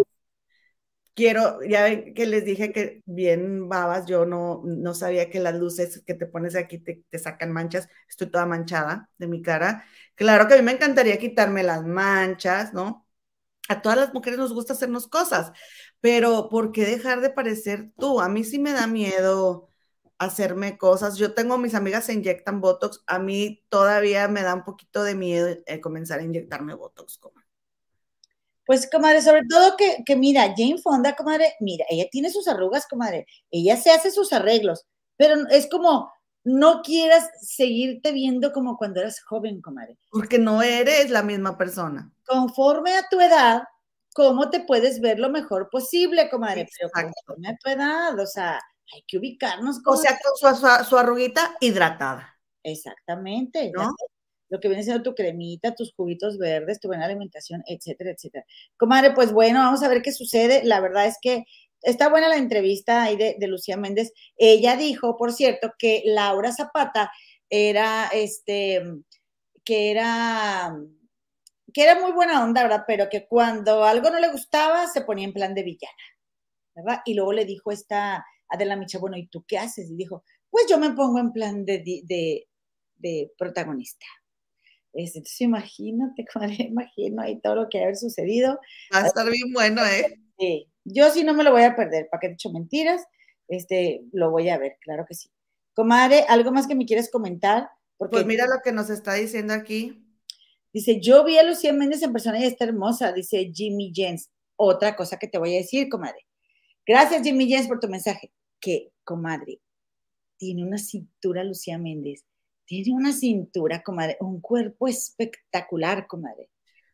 quiero, ya que les dije que bien babas, yo no, no sabía que las luces que te pones aquí te, te, sacan manchas, estoy toda manchada de mi cara. Claro que a mí me encantaría quitarme las manchas, ¿no? A todas las mujeres nos gusta hacernos cosas, pero ¿por qué dejar de parecer tú? A mí sí me da miedo hacerme cosas. Yo tengo mis amigas se inyectan Botox, a mí todavía me da un poquito de miedo eh, comenzar a inyectarme Botox. Como
pues, comadre, sobre todo que, que, mira, Jane Fonda, comadre, mira, ella tiene sus arrugas, comadre, ella se hace sus arreglos, pero es como, no quieras seguirte viendo como cuando eras joven, comadre.
Porque no eres la misma persona.
Conforme a tu edad, ¿cómo te puedes ver lo mejor posible, comadre? Pero conforme a tu edad, o sea, hay que ubicarnos.
O sea, con su, su, arruguita hidratada.
Exactamente. ¿no? lo que viene siendo tu cremita, tus juguitos verdes, tu buena alimentación, etcétera, etcétera. Comadre, pues bueno, vamos a ver qué sucede. La verdad es que está buena la entrevista ahí de, Lucía Méndez. Ella dijo, por cierto, que Laura Zapata era, este, que era, que era muy buena onda, ¿verdad? Pero que cuando algo no le gustaba, se ponía en plan de villana, ¿verdad? Y luego le dijo esta Adela Micha, bueno, ¿y tú qué haces? Y dijo, pues yo me pongo en plan de, de, de protagonista. Entonces, imagínate, imagino ahí todo lo que ha haber sucedido.
Va a estar bien bueno, ¿eh?
Sí, yo sí no me lo voy a perder, ¿para qué he dicho mentiras? Este, lo voy a ver, claro que sí. Comadre, ¿algo más que me quieres comentar?
Porque pues mira lo que nos está diciendo aquí.
Dice, yo vi a Lucía Méndez en persona y está hermosa, dice Jimmy Jens. Otra cosa que te voy a decir, comadre. Gracias, Jimmy Jens, por tu mensaje. Que, comadre, tiene una cintura Lucía Méndez. Tiene una cintura, comadre, un cuerpo espectacular, comadre.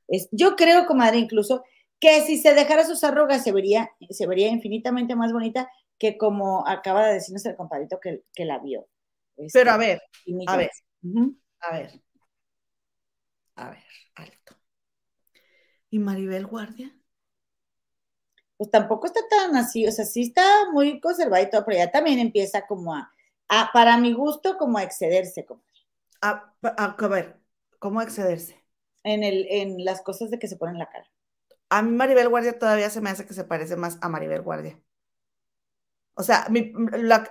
Es, yo creo, comadre, incluso que si se dejara sus arrugas se vería, se vería infinitamente más bonita que como acaba de decirnos el compadrito que, que la vio.
Pero a ver, a ver, a ver, a ver, alto. ¿Y Maribel Guardia?
Pues tampoco está tan así, o sea, sí está muy conservada y todo, pero ya también empieza como a, a para mi gusto, como a excederse. Como.
A, a, ver, ¿cómo excederse?
En, el, en las cosas de que se ponen la cara.
A mí Maribel Guardia todavía se me hace que se parece más a Maribel Guardia. O sea,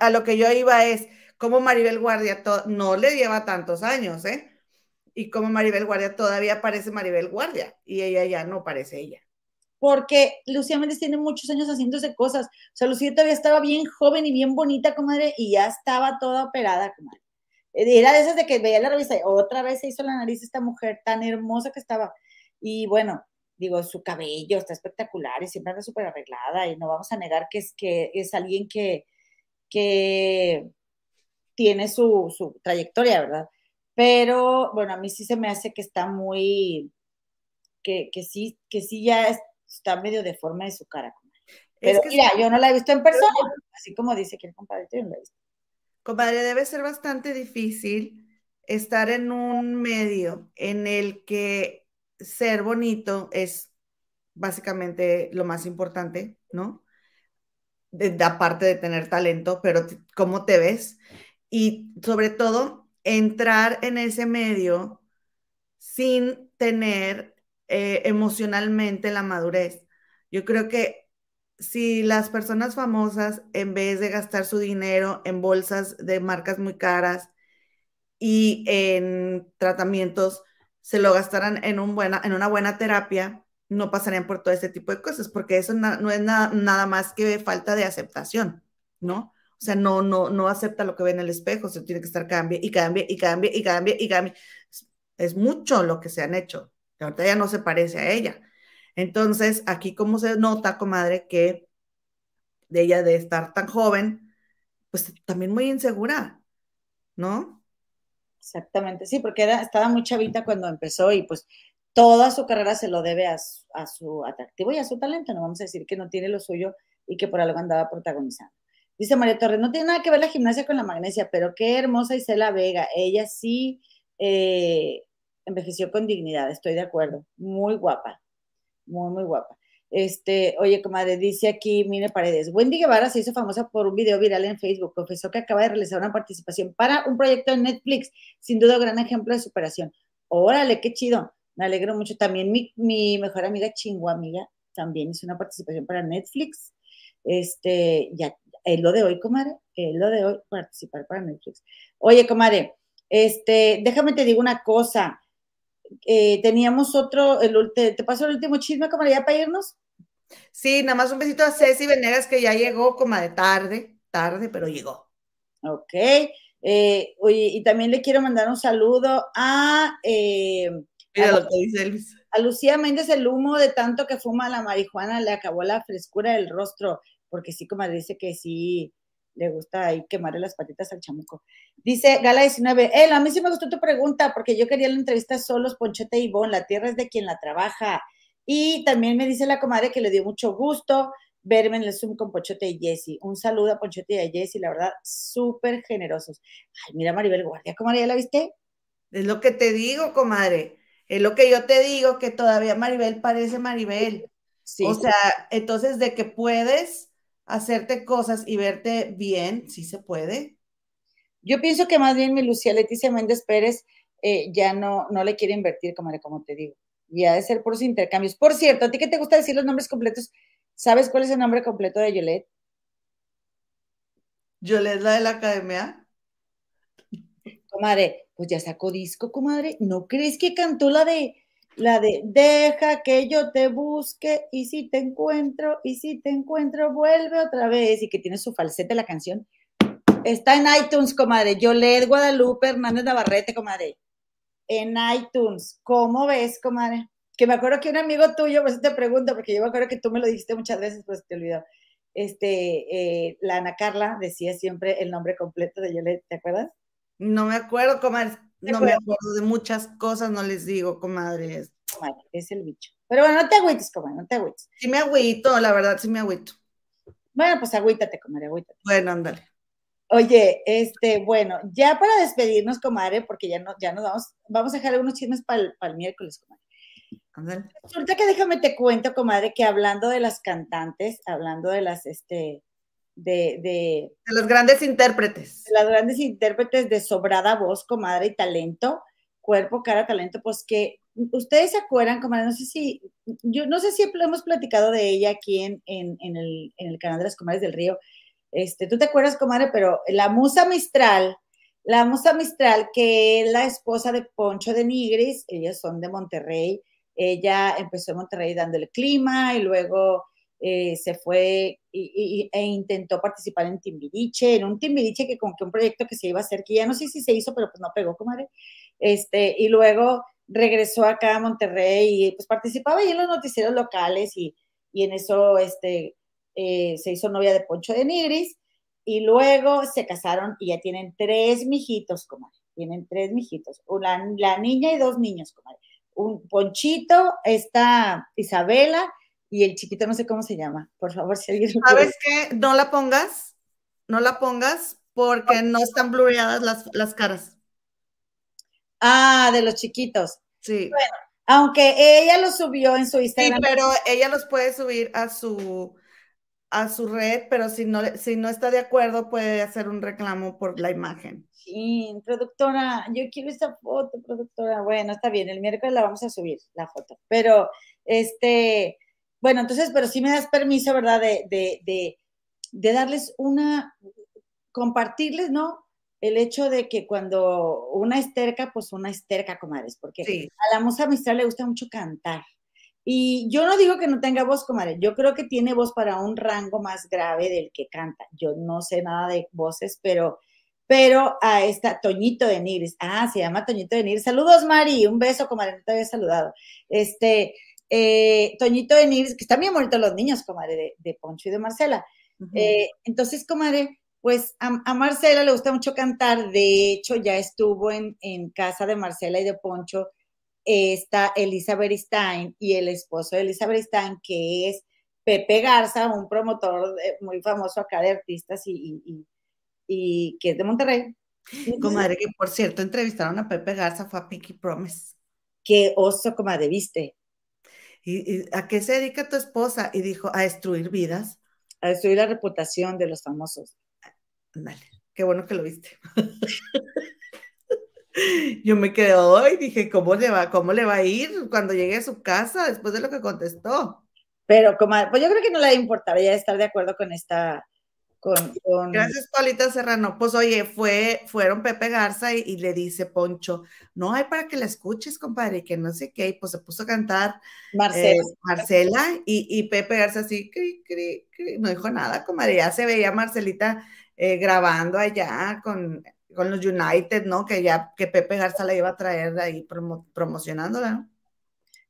a lo que yo iba es, como Maribel Guardia no le lleva tantos años, ¿eh? Y como Maribel Guardia todavía parece Maribel Guardia y ella ya no parece ella.
Porque Lucía Méndez tiene muchos años haciéndose cosas. O sea, Lucía todavía estaba bien joven y bien bonita, comadre, y ya estaba toda operada, comadre. Era de esas de que veía la revista, otra vez se hizo la nariz esta mujer tan hermosa que estaba. Y bueno, digo, su cabello está espectacular y siempre anda súper arreglada y no vamos a negar que es, que es alguien que, que tiene su, su trayectoria, ¿verdad? Pero bueno, a mí sí se me hace que está muy, que, que sí, que sí ya está medio deforme de su cara. Pero mira, yo no la he visto en persona, así como dice que el compadre, yo no la he visto.
Compadre, debe ser bastante difícil estar en un medio en el que ser bonito es básicamente lo más importante, ¿no? De, aparte de tener talento, pero cómo te ves y sobre todo entrar en ese medio sin tener eh, emocionalmente la madurez. Yo creo que si las personas famosas, en vez de gastar su dinero en bolsas de marcas muy caras y en tratamientos, se lo gastaran en, una buena terapia, no pasarían por todo ese tipo de cosas, porque eso no es nada más que falta de aceptación, ¿no? O sea, no, no, no acepta lo que ve en el espejo, se tiene que estar cambie y cambie y cambie y cambie y cambie. Es, mucho lo que se han hecho. Ahorita ya no se parece a ella. Entonces, aquí como se nota, comadre, que de ella de estar tan joven, pues también muy insegura, ¿no?
Exactamente, sí, porque era, estaba muy chavita cuando empezó y pues toda su carrera se lo debe a, su atractivo y a su talento, no vamos a decir que no tiene lo suyo y que por algo andaba protagonizando. Dice María Torres, no tiene nada que ver la gimnasia con la magnesia, pero qué hermosa Isela Vega, ella sí eh, envejeció con dignidad, estoy de acuerdo, muy guapa, muy, muy guapa. Este, oye, comadre, dice aquí Mine Paredes, Wendy Guevara se hizo famosa por un video viral en Facebook, confesó que acaba de realizar una participación para un proyecto en Netflix, sin duda gran ejemplo de superación. Órale, qué chido, me alegro mucho. También mi, mejor amiga Chingua Amiga también hizo una participación para Netflix. Este, ya, es lo de hoy, comadre, es lo de hoy, participar para Netflix. Oye, comadre, este, déjame te digo una cosa. Eh, teníamos otro, el, te, te, pasó el último chisme, comadre, ya para irnos.
Sí, nada más un besito a Ceci Venegas que ya llegó como de tarde, tarde, pero llegó.
Ok. Eh, oye, y también le quiero mandar un saludo a, eh,
Mira lo que dice Elvis.
a Lucía Méndez, el humo de tanto que fuma la marihuana le acabó la frescura del rostro, porque sí, como dice que sí le gusta ahí quemarle las patitas al chamuco. Dice Gala 19, él, a mí sí me gustó tu pregunta, porque yo quería la entrevista solos, Ponchete y Bon, la tierra es de quien la trabaja. Y también me dice la comadre que le dio mucho gusto verme en el Zoom con Ponchote y Jessy. Un saludo a Ponchote y a Jessy, la verdad, súper generosos. Ay, mira Maribel Guardia, ¿cómo ya la viste?
Es lo que te digo, comadre. Es lo que yo te digo, que todavía Maribel parece Maribel. Sí, o sea, entonces de que puedes hacerte cosas y verte bien, sí se puede.
Yo pienso que más bien mi Lucía Leticia Méndez Pérez eh, ya no, no le quiere invertir, comadre, como te digo y ha de ser por sus intercambios. Por cierto, ¿a ti que te gusta decir los nombres completos? ¿Sabes cuál es el nombre completo de Yolette?
¿Yolette la de la academia?
Comadre, pues ya sacó disco, comadre. ¿No crees que cantó la de La de deja que yo te busque y si te encuentro y si te encuentro vuelve otra vez y que tiene su falsete la canción. Está en iTunes, comadre. Yo leo Guadalupe Hernández Navarrete, comadre. En iTunes. ¿Cómo ves, comadre? Que me acuerdo que un amigo tuyo, pues te pregunto, porque yo me acuerdo que tú me lo dijiste muchas veces, pues te olvidó. Este, eh, la Ana Carla decía siempre el nombre completo de Yolette, ¿te acuerdas?
No me acuerdo, comadre. No me acuerdo de muchas cosas, no les digo, comadre.
es el bicho. Pero bueno, no te agüites, comadre, no te agüites.
Sí me agüito, la verdad, sí me agüito.
Bueno, pues agüítate, comadre, agüítate.
Bueno, ándale.
Oye, este, bueno, ya para despedirnos, comadre, porque ya no, ya nos vamos, vamos a dejar algunos chismes para el, miércoles, comadre. Resulta que déjame te cuento, comadre, que hablando de las cantantes, hablando de las, este, de, de,
de los grandes intérpretes.
De las grandes intérpretes de sobrada voz, comadre, y talento, cuerpo, cara, talento, pues que ustedes se acuerdan, comadre, no sé si, yo no sé si hemos platicado de ella aquí en, en, en, el, en el canal de las comadres del río. Este, tú te acuerdas, comadre, pero la musa Mistral, la musa Mistral, que es la esposa de Poncho de Nigris, ellas son de Monterrey, ella empezó en Monterrey dándole clima y luego eh, se fue y, e intentó participar en Timbiriche, en un Timbiriche que como que un proyecto que se iba a hacer, que ya no sé si se hizo, pero pues no pegó, comadre. Este, y luego regresó acá a Monterrey y pues participaba ahí en los noticieros locales y, y en eso este, eh, se hizo novia de Poncho de Nigris y luego se casaron y ya tienen tres mijitos, comadre. Tienen tres mijitos, una, la niña y dos niños, comadre. Un Ponchito, esta Isabela y el chiquito no sé cómo se llama. Por favor, si alguien...
¿Sabes qué? No la pongas, no la pongas porque no están blurreadas las, las caras.
Ah, de los chiquitos.
Sí.
Bueno, aunque ella lo subió en su Instagram.
Sí, pero ella los puede subir a su a su red, pero si no, si no está de acuerdo puede hacer un reclamo por la imagen.
Sí, productora, yo quiero esa foto, productora. Bueno, está bien, el miércoles la vamos a subir, la foto. Pero, este, bueno, entonces, pero sí me das permiso, ¿verdad? De, de, de, de darles una, compartirles, ¿no? El hecho de que cuando una es terca, pues una es terca, comadres, porque a la musa Mistral le gusta mucho cantar. Y yo no digo que no tenga voz, comadre, yo creo que tiene voz para un rango más grave del que canta. Yo no sé nada de voces, pero, pero a esta Toñito de Nigris, ah, se llama Toñito de Nigris. Saludos, Mari, un beso, comadre, no te había saludado. Este, eh, Toñito de Nils, que están bien bonitos los niños, comadre, de, Poncho y de Marcela. Eh, entonces, comadre, pues a, Marcela le gusta mucho cantar, de hecho ya estuvo en, casa de Marcela y de Poncho, está Elizabeth Stein y el esposo de Elizabeth Stein, que es Pepe Garza, un promotor muy famoso acá de artistas y, y, que es de Monterrey.
Comadre, que por cierto entrevistaron a Pepe Garza, fue a Pinky Promise.
Qué oso, comadre, viste.
¿Y, a qué se dedica tu esposa? Y dijo, a destruir vidas.
A destruir la reputación de los famosos.
Dale, qué bueno que lo viste. Yo me quedé hoy, dije, ¿cómo le, va, ¿cómo le va a ir cuando llegue a su casa después de lo que contestó?
Pero, como, pues yo creo que no le va a importar ya estar de acuerdo con esta,
Gracias, Paulita Serrano. Pues oye, fue, fueron Pepe Garza y, le dice Poncho, no hay para que la escuches, compadre, que no sé qué, y pues se puso a cantar
Marcela,
eh, Marcela. Y, Pepe Garza así, no dijo nada, compadre, ya se veía Marcelita eh, grabando allá con, con, los United, ¿no? Que ya, que Pepe Garza la iba a traer de ahí promocionándola, ¿no?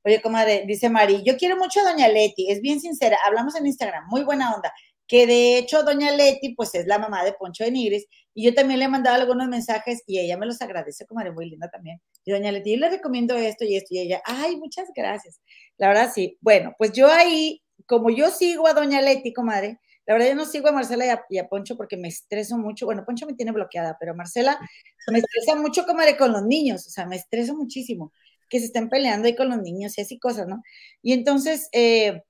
Oye, comadre, dice Mari, yo quiero mucho a Doña Leti, es bien sincera, hablamos en Instagram, muy buena onda que de hecho doña Leti, pues es la mamá de Poncho de Nigris, y yo también le he mandado algunos mensajes y ella me los agradece, como muy linda también. Y doña Leti, yo le recomiendo esto y esto, y ella, ay, muchas gracias. La verdad, sí. Bueno, pues yo ahí, como yo sigo a doña Leti, comadre, la verdad yo no sigo a Marcela y a, Poncho porque me estreso mucho. Bueno, Poncho me tiene bloqueada, pero Marcela me estresa mucho, comadre, con los niños, o sea, me estreso muchísimo que se estén peleando ahí con los niños y así cosas, ¿no? Y entonces, eh,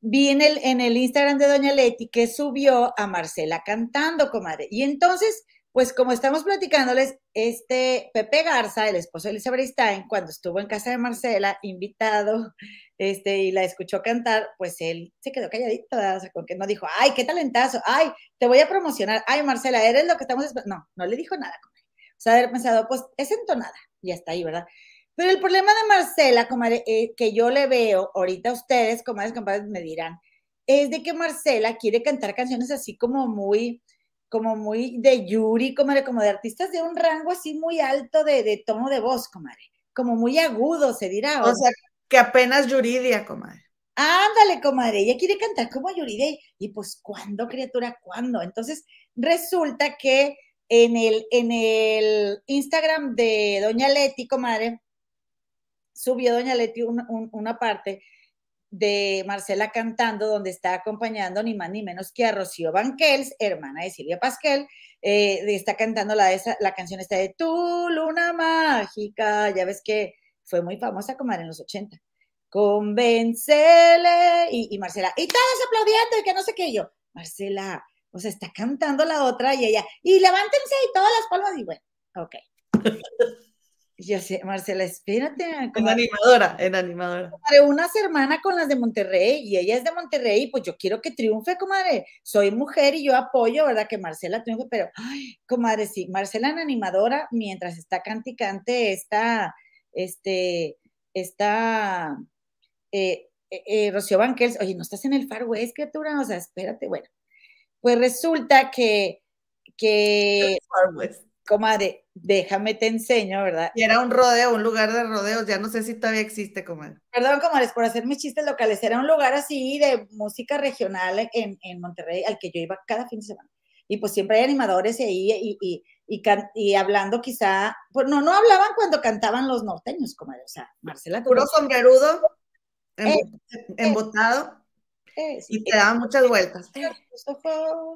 vi en el, en el Instagram de Doña Leti que subió a Marcela cantando, comadre. Y entonces, pues como estamos platicándoles, este Pepe Garza, el esposo de Elizabeth Stein, cuando estuvo en casa de Marcela, invitado, este, y la escuchó cantar, pues él se quedó calladito, o sea, con que no dijo, ay, qué talentazo, ay, te voy a promocionar, ay, Marcela, eres lo que estamos esperando. No, no le dijo nada. O sea, haber pensado, pues es entonada, y hasta ahí, ¿verdad? Pero el problema de Marcela, comadre, eh, que yo le veo ahorita a ustedes, comadres, compadres, me dirán, es de que Marcela quiere cantar canciones así como muy, como muy de Yuri, comadre, como de artistas de un rango así muy alto de, de tono de voz, comadre, como muy agudo, se dirá.
O, sea, que apenas Yuridia, comadre.
Ándale, comadre, ella quiere cantar como Yuridia. Y pues, ¿cuándo, criatura? ¿Cuándo? Entonces, resulta que en el, en el Instagram de Doña Leti, comadre, subió Doña Leti una parte de Marcela cantando, donde está acompañando ni más ni menos que a Rocío Banquels, hermana de Silvia Pasquel, eh, está cantando la, esa, la canción esta de Tu Luna Mágica, ya ves que fue muy famosa como en los 80. Convencele, y, y Marcela, y todos aplaudiendo y que no sé qué, yo, Marcela, o sea, está cantando la otra y ella, y levántense y todas las palmas, y bueno, ok. Yo sé, Marcela, espérate.
En animadora, en animadora.
Unas hermanas con las de Monterrey y ella es de Monterrey, pues yo quiero que triunfe, comadre. Soy mujer y yo apoyo, ¿verdad? Que Marcela triunfe, pero, ay, comadre, sí, Marcela en animadora, mientras está canticante, está, este, está, eh, eh, eh, Rocío Banquels, oye, no estás en el Far West, criatura, o sea, espérate, bueno. Pues resulta que, que, Far West comadre, déjame te enseño, ¿verdad?
Y era un rodeo, un lugar de rodeos, ya no sé si todavía existe, comadre.
Perdón, comadres, por hacer mis chistes locales, era un lugar así de música regional en, en Monterrey al que yo iba cada fin de semana. Y pues siempre hay animadores ahí, y, y, y, y, hablando quizá, pues no, no hablaban cuando cantaban los norteños, comadre, o sea, Marcela.
Puro sombrerudo, eh, embotado. Eh, y te daban muchas vueltas.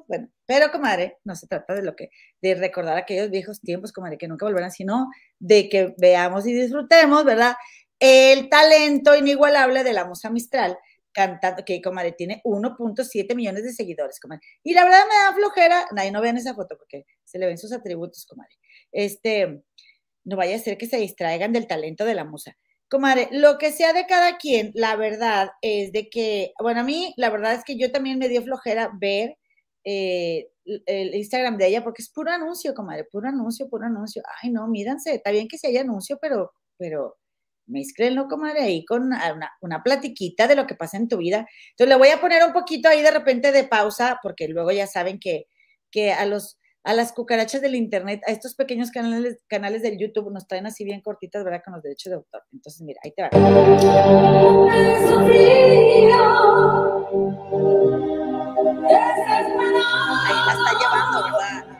Bueno, pero comadre, no se trata de lo que, de recordar aquellos viejos tiempos, comadre, que nunca volverán, sino de que veamos y disfrutemos, ¿verdad? El talento inigualable de la musa Mistral, cantando, que comadre tiene 1.7 millones de seguidores, comadre. Y la verdad me da flojera, nadie no vean esa foto porque se le ven sus atributos, comadre. Este, no vaya a ser que se distraigan del talento de la musa. Comadre, lo que sea de cada quien, la verdad es de que, bueno, a mí la verdad es que yo también me dio flojera ver eh, el Instagram de ella porque es puro anuncio, comadre, puro anuncio, puro anuncio. Ay, no, míranse, está bien que se haya anuncio, pero, pero, no comadre, ahí con una, una platiquita de lo que pasa en tu vida. Entonces le voy a poner un poquito ahí de repente de pausa, porque luego ya saben que, que a los a las cucarachas del internet, a estos pequeños canales, canales del YouTube nos traen así bien cortitas, ¿verdad? Con los derechos de autor. Entonces, mira, ahí te va. Ahí la está llevando, ¿verdad?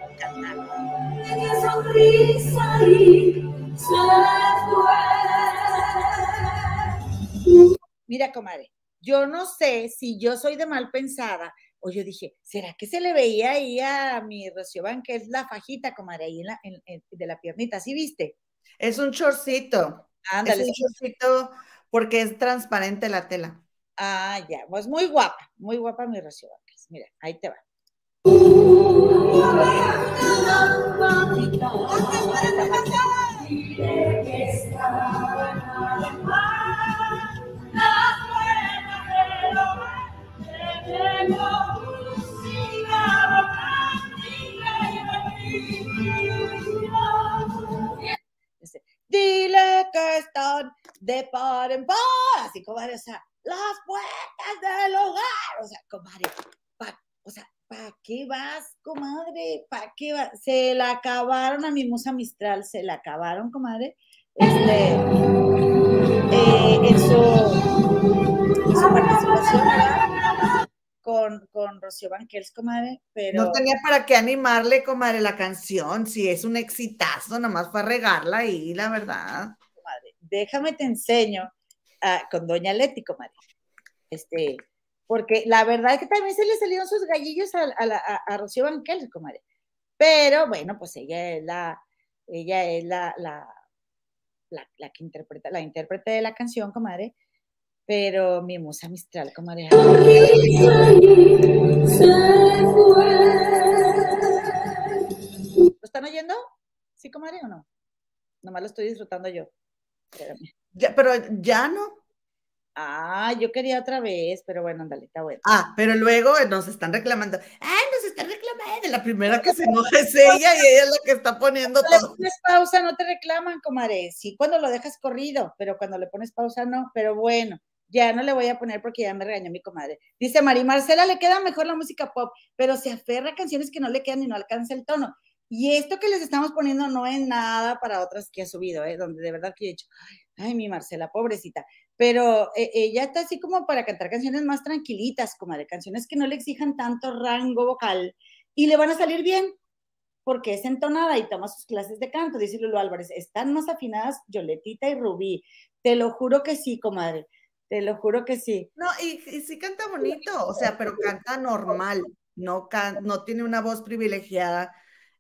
Mira, comadre, yo no sé si yo soy de mal pensada, o yo dije, ¿será que se le veía ahí a mi Rocío que es la fajita, comadre, ahí en la, de la piernita? ¿Sí viste?
Es un chorcito. Ándale. Es un chorcito porque es transparente la tela.
Ah, ya, pues muy guapa, muy guapa mi Rocío Banquez. Mira, ahí te va. Dile que están de par en par, así comadre, o sea, las puertas del hogar, o sea, comadre, o sea, ¿para qué vas, comadre? ¿Para qué vas? Se la acabaron a mi musa Mistral, se la acabaron, comadre, este, eh, en su, en su participación, ¿verdad? Con, con Rocío Banquels, comadre, pero...
No tenía para qué animarle, comadre, la canción, si es un exitazo, nomás para regarla ahí, la verdad.
Comadre, déjame te enseño con Doña Leti, comadre. Este, porque la verdad es que también se le salieron sus gallillos a, a, Rocío Banquels, comadre. Pero bueno, pues ella es la, ella es la, la, la, la que interpreta, la intérprete de la canción, comadre pero mi musa Mistral, comadre. ¿Lo están oyendo? ¿Sí, comadre, o no? Nomás lo estoy disfrutando yo.
Ya, pero ya no.
Ah, yo quería otra vez, pero bueno, ándale, está bueno.
Ah, pero luego nos están reclamando. Ay, nos están reclamando. La primera que se enoja es ella y ella es la que está poniendo
cuando
todo.
le pones pausa, no te reclaman, comadre. Sí, cuando lo dejas corrido, pero cuando le pones pausa, no. Pero bueno, ya no le voy a poner porque ya me regañó mi comadre. Dice Mari Marcela, le queda mejor la música pop, pero se aferra a canciones que no le quedan y no alcanza el tono. Y esto que les estamos poniendo no es nada para otras que ha subido, ¿eh? donde de verdad que he dicho, ay, mi Marcela, pobrecita. Pero eh, ella está así como para cantar canciones más tranquilitas, como de canciones que no le exijan tanto rango vocal y le van a salir bien porque es entonada y toma sus clases de canto, dice Lulu Álvarez. Están más afinadas Yoletita y Rubí. Te lo juro que sí, comadre. Te lo juro que sí.
No, y, y sí canta bonito, o sea, pero canta normal, no, can, no tiene una voz privilegiada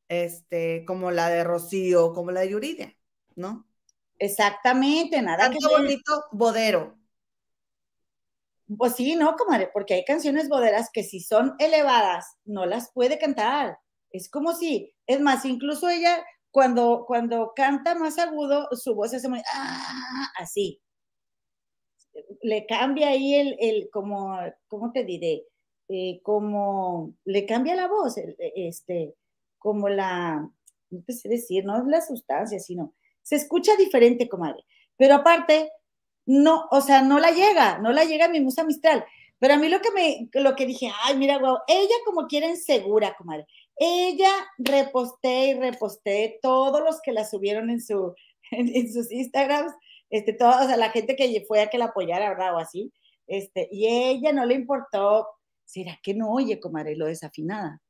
este, como la de Rocío, como la de Yuridia, ¿no?
Exactamente, nada
Canta
que
bonito, bodero.
Pues sí, no, comadre, porque hay canciones boderas que si son elevadas, no las puede cantar. Es como si, es más, incluso ella cuando, cuando canta más agudo, su voz se hace muy, ah, así. Le cambia ahí el, el como, ¿cómo te diré? Eh, como, le cambia la voz, el, este, como la, no te sé decir, no es la sustancia, sino, se escucha diferente, comadre. Pero aparte, no, o sea, no la llega, no la llega mi musa mistral. Pero a mí lo que me, lo que dije, ay, mira, guau, ella como quieren segura, comadre. Ella reposté y reposté todos los que la subieron en, su, en sus Instagrams, este, toda, o sea, la gente que fue a que la apoyara, ¿verdad? O así, este, y ella no le importó, ¿será que no oye, comadre, lo desafinada?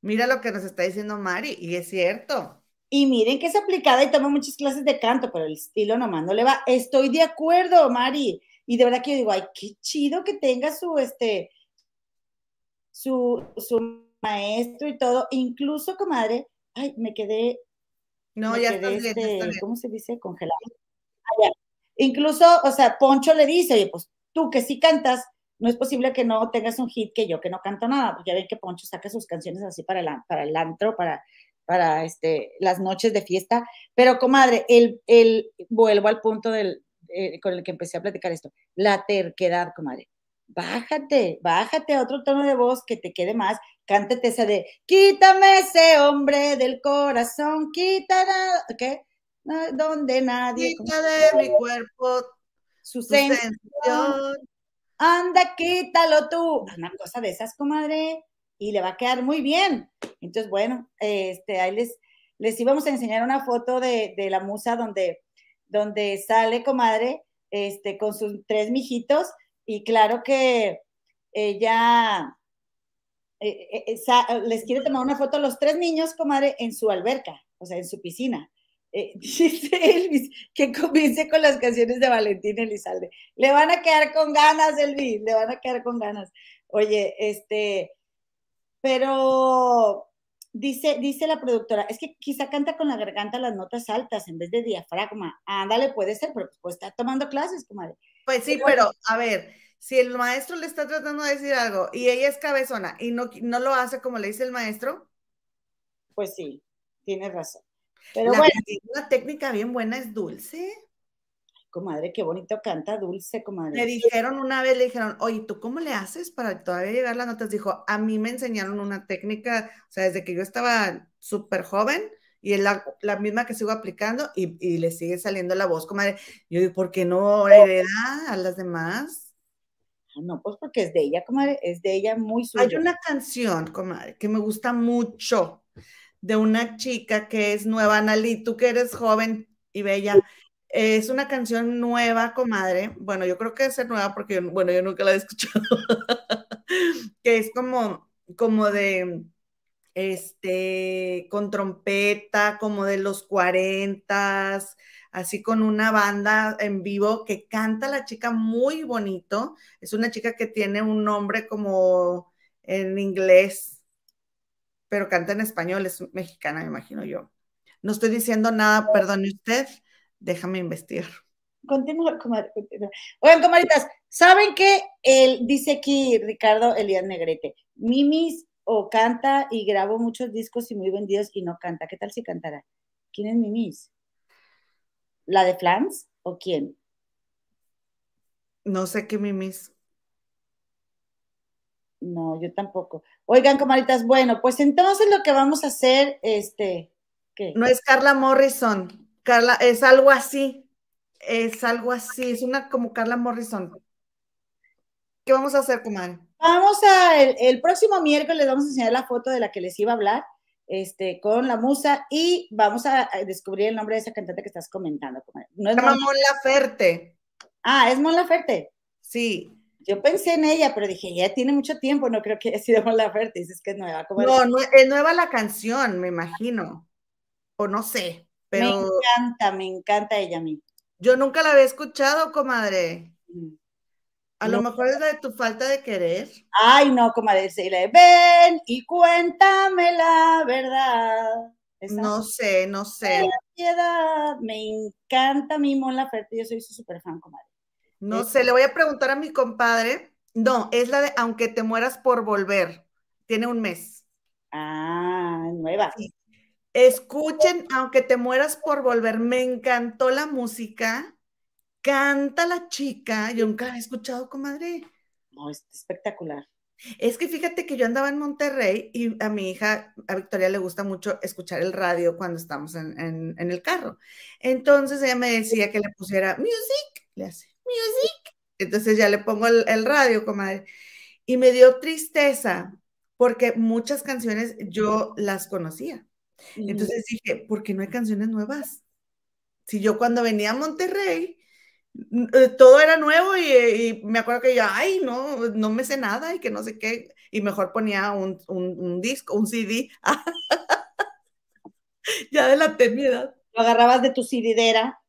Mira lo que nos está diciendo Mari, y es cierto.
Y miren que es aplicada y toma muchas clases de canto, pero el estilo nomás no le va. Estoy de acuerdo, Mari. Y de verdad que yo digo, ay, qué chido que tenga su, este, su, su maestro y todo. Incluso, comadre, ay, me quedé.
No,
me
ya
quedé,
estás bien,
este,
bien.
¿Cómo se dice? Congelado. Ya. Incluso, o sea, Poncho le dice, oye, pues tú que sí cantas, no es posible que no tengas un hit que yo que no canto nada, porque ya ven que Poncho saca sus canciones así para el, para el antro, para, para este, las noches de fiesta. Pero, comadre, el, el, vuelvo al punto del, eh, con el que empecé a platicar esto, la terquedad, comadre. Bájate, bájate a otro tono de voz que te quede más. Cántate esa de, quítame ese hombre del corazón, quítala, ¿qué? No, donde nadie.
Quita de mi cuerpo
su
tu sensación.
Anda, quítalo tú. Una cosa de esas, comadre, y le va a quedar muy bien. Entonces, bueno, este, ahí les, les íbamos a enseñar una foto de, de la musa donde, donde sale, comadre, este, con sus tres mijitos, y claro que ella eh, eh, esa, les quiere tomar una foto a los tres niños, comadre, en su alberca, o sea, en su piscina. Eh, dice Elvis que comience con las canciones de Valentín Elizalde. Le van a quedar con ganas, Elvis, le van a quedar con ganas. Oye, este, pero dice, dice la productora, es que quizá canta con la garganta las notas altas en vez de diafragma. Ándale, puede ser, pero pues está tomando clases, comadre.
Pues sí, pero a ver, si el maestro le está tratando de decir algo y ella es cabezona y no, no lo hace como le dice el maestro,
Pues sí, tienes razón. Pero
la,
bueno,
una técnica bien buena es dulce.
comadre, qué bonito canta, dulce, comadre.
Le dijeron una vez, le dijeron, oye, ¿tú cómo le haces para todavía llegar las notas? Dijo, a mí me enseñaron una técnica, o sea, desde que yo estaba súper joven y es la, la, misma que sigo aplicando y, y, le sigue saliendo la voz, comadre. Yo digo, ¿por qué no hereda a las demás?
Ah, no, pues porque es de ella, comadre, es de ella muy suya.
Hay una canción, comadre, que me gusta mucho de una chica que es nueva, Analí, tú que eres joven y bella, es una canción nueva, comadre. Bueno, yo creo que ser nueva porque, yo, bueno, yo nunca la he escuchado. que es como, como de, este, con trompeta, como de los cuarentas, así con una banda en vivo que canta la chica muy bonito. Es una chica que tiene un nombre como en inglés, pero canta en español, es mexicana, me imagino yo. No estoy diciendo nada, perdone usted, déjame investigar.
Continúa, comadre, continúa. Oigan, comadritas, ¿saben qué? Él dice aquí Ricardo Elías Negrete, Mimis o canta y grabo muchos discos y muy vendidos y no canta. ¿Qué tal si cantara? ¿Quién es Mimis? ¿La de Flans o quién?
No sé qué mimis.
No, yo tampoco. Oigan, comaditas, bueno, pues entonces lo que vamos a hacer, este, ¿qué?
No es Carla Morrison, Carla, es algo así, es algo así, es una como Carla Morrison. ¿Qué vamos a hacer, comadre?
Vamos a, el, próximo miércoles les vamos a enseñar la foto de la que les iba a hablar, este, con la musa, y vamos a descubrir el nombre de esa cantante que estás comentando, comadre.
No es Mon Laferte.
Ah, es Mon Laferte.
Sí.
Yo pensé en ella, pero dije, ya tiene mucho tiempo, no creo que haya sido Mon Laferte, dices que es nueva.
no, no, es nueva la canción, me imagino. O no sé, pero...
Me encanta, me encanta ella a mí.
Yo nunca la había escuchado, comadre. Mm. A lo mejor es la de tu falta de querer.
Ay, no, comadre, le ven y cuéntame la verdad.
no sé, no sé.
Me encanta mi Mon Laferte, yo soy su super fan, comadre.
No sé, le voy a preguntar a mi compadre. No, es la de Aunque te mueras por volver. Tiene un mes.
Ah, nueva.
Escuchen, Aunque te mueras por volver. Me encantó la música. Canta la chica. Yo nunca la he escuchado, comadre.
No, es espectacular.
Es que fíjate que yo andaba en Monterrey y a mi hija, a Victoria, le gusta mucho escuchar el radio cuando estamos en, en el carro. Entonces ella me decía que le pusiera music, le hace music. Entonces ya le pongo el, radio, comadre. Y me dio tristeza porque muchas canciones yo las conocía. Entonces dije, ¿por qué no hay canciones nuevas? Si yo cuando venía a Monterrey, eh, todo era nuevo y, me acuerdo que yo, ay, no, no me sé nada y que no sé qué, y mejor ponía un, un disco, un CD. ya de la edad.
Lo agarrabas de tu CDera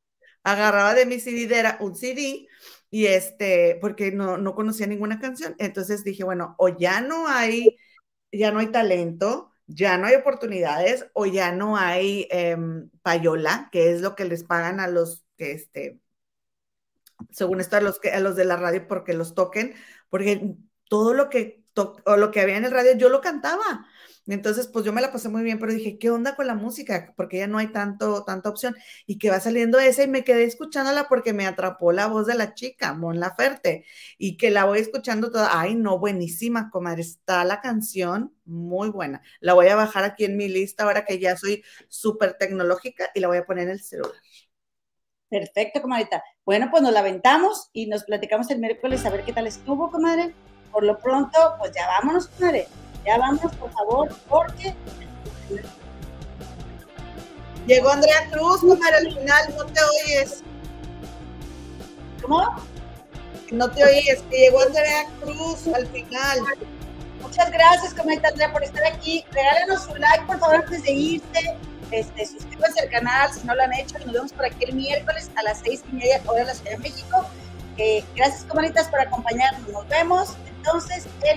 agarraba de mi CDera un CD y este, porque no, no conocía ninguna canción. Entonces dije, bueno, o ya no hay, ya no hay talento, ya no hay oportunidades, o ya no hay em, payola, que es lo que les pagan a los que, este, según esto, a los, que, a los de la radio porque los toquen, porque todo lo que, o lo que había en el radio yo lo cantaba. Entonces, pues yo me la pasé muy bien, pero dije, ¿qué onda con la música? Porque ya no hay tanto, tanta opción. Y que va saliendo esa y me quedé escuchándola porque me atrapó la voz de la chica, Mon Laferte, y que la voy escuchando toda. Ay, no, buenísima, comadre. Está la canción muy buena. La voy a bajar aquí en mi lista ahora que ya soy súper tecnológica y la voy a poner en el celular.
Perfecto, comadrita. Bueno, pues nos la aventamos y nos platicamos el miércoles a ver qué tal estuvo, comadre. Por lo pronto, pues ya vámonos, comadre. Ya vamos, por favor, porque.
Llegó Andrea Cruz, comadre, al final, no te oyes.
¿Cómo?
No te oyes, que llegó Andrea Cruz al final.
Muchas gracias, comadre Andrea, por estar aquí. Regálenos un like, por favor, antes de irse. Este, suscríbanse al canal si no lo han hecho. Nos vemos por aquí el miércoles a las seis y media, hora de la Ciudad de México. Eh, gracias, comaditas, por acompañarnos. Nos vemos entonces el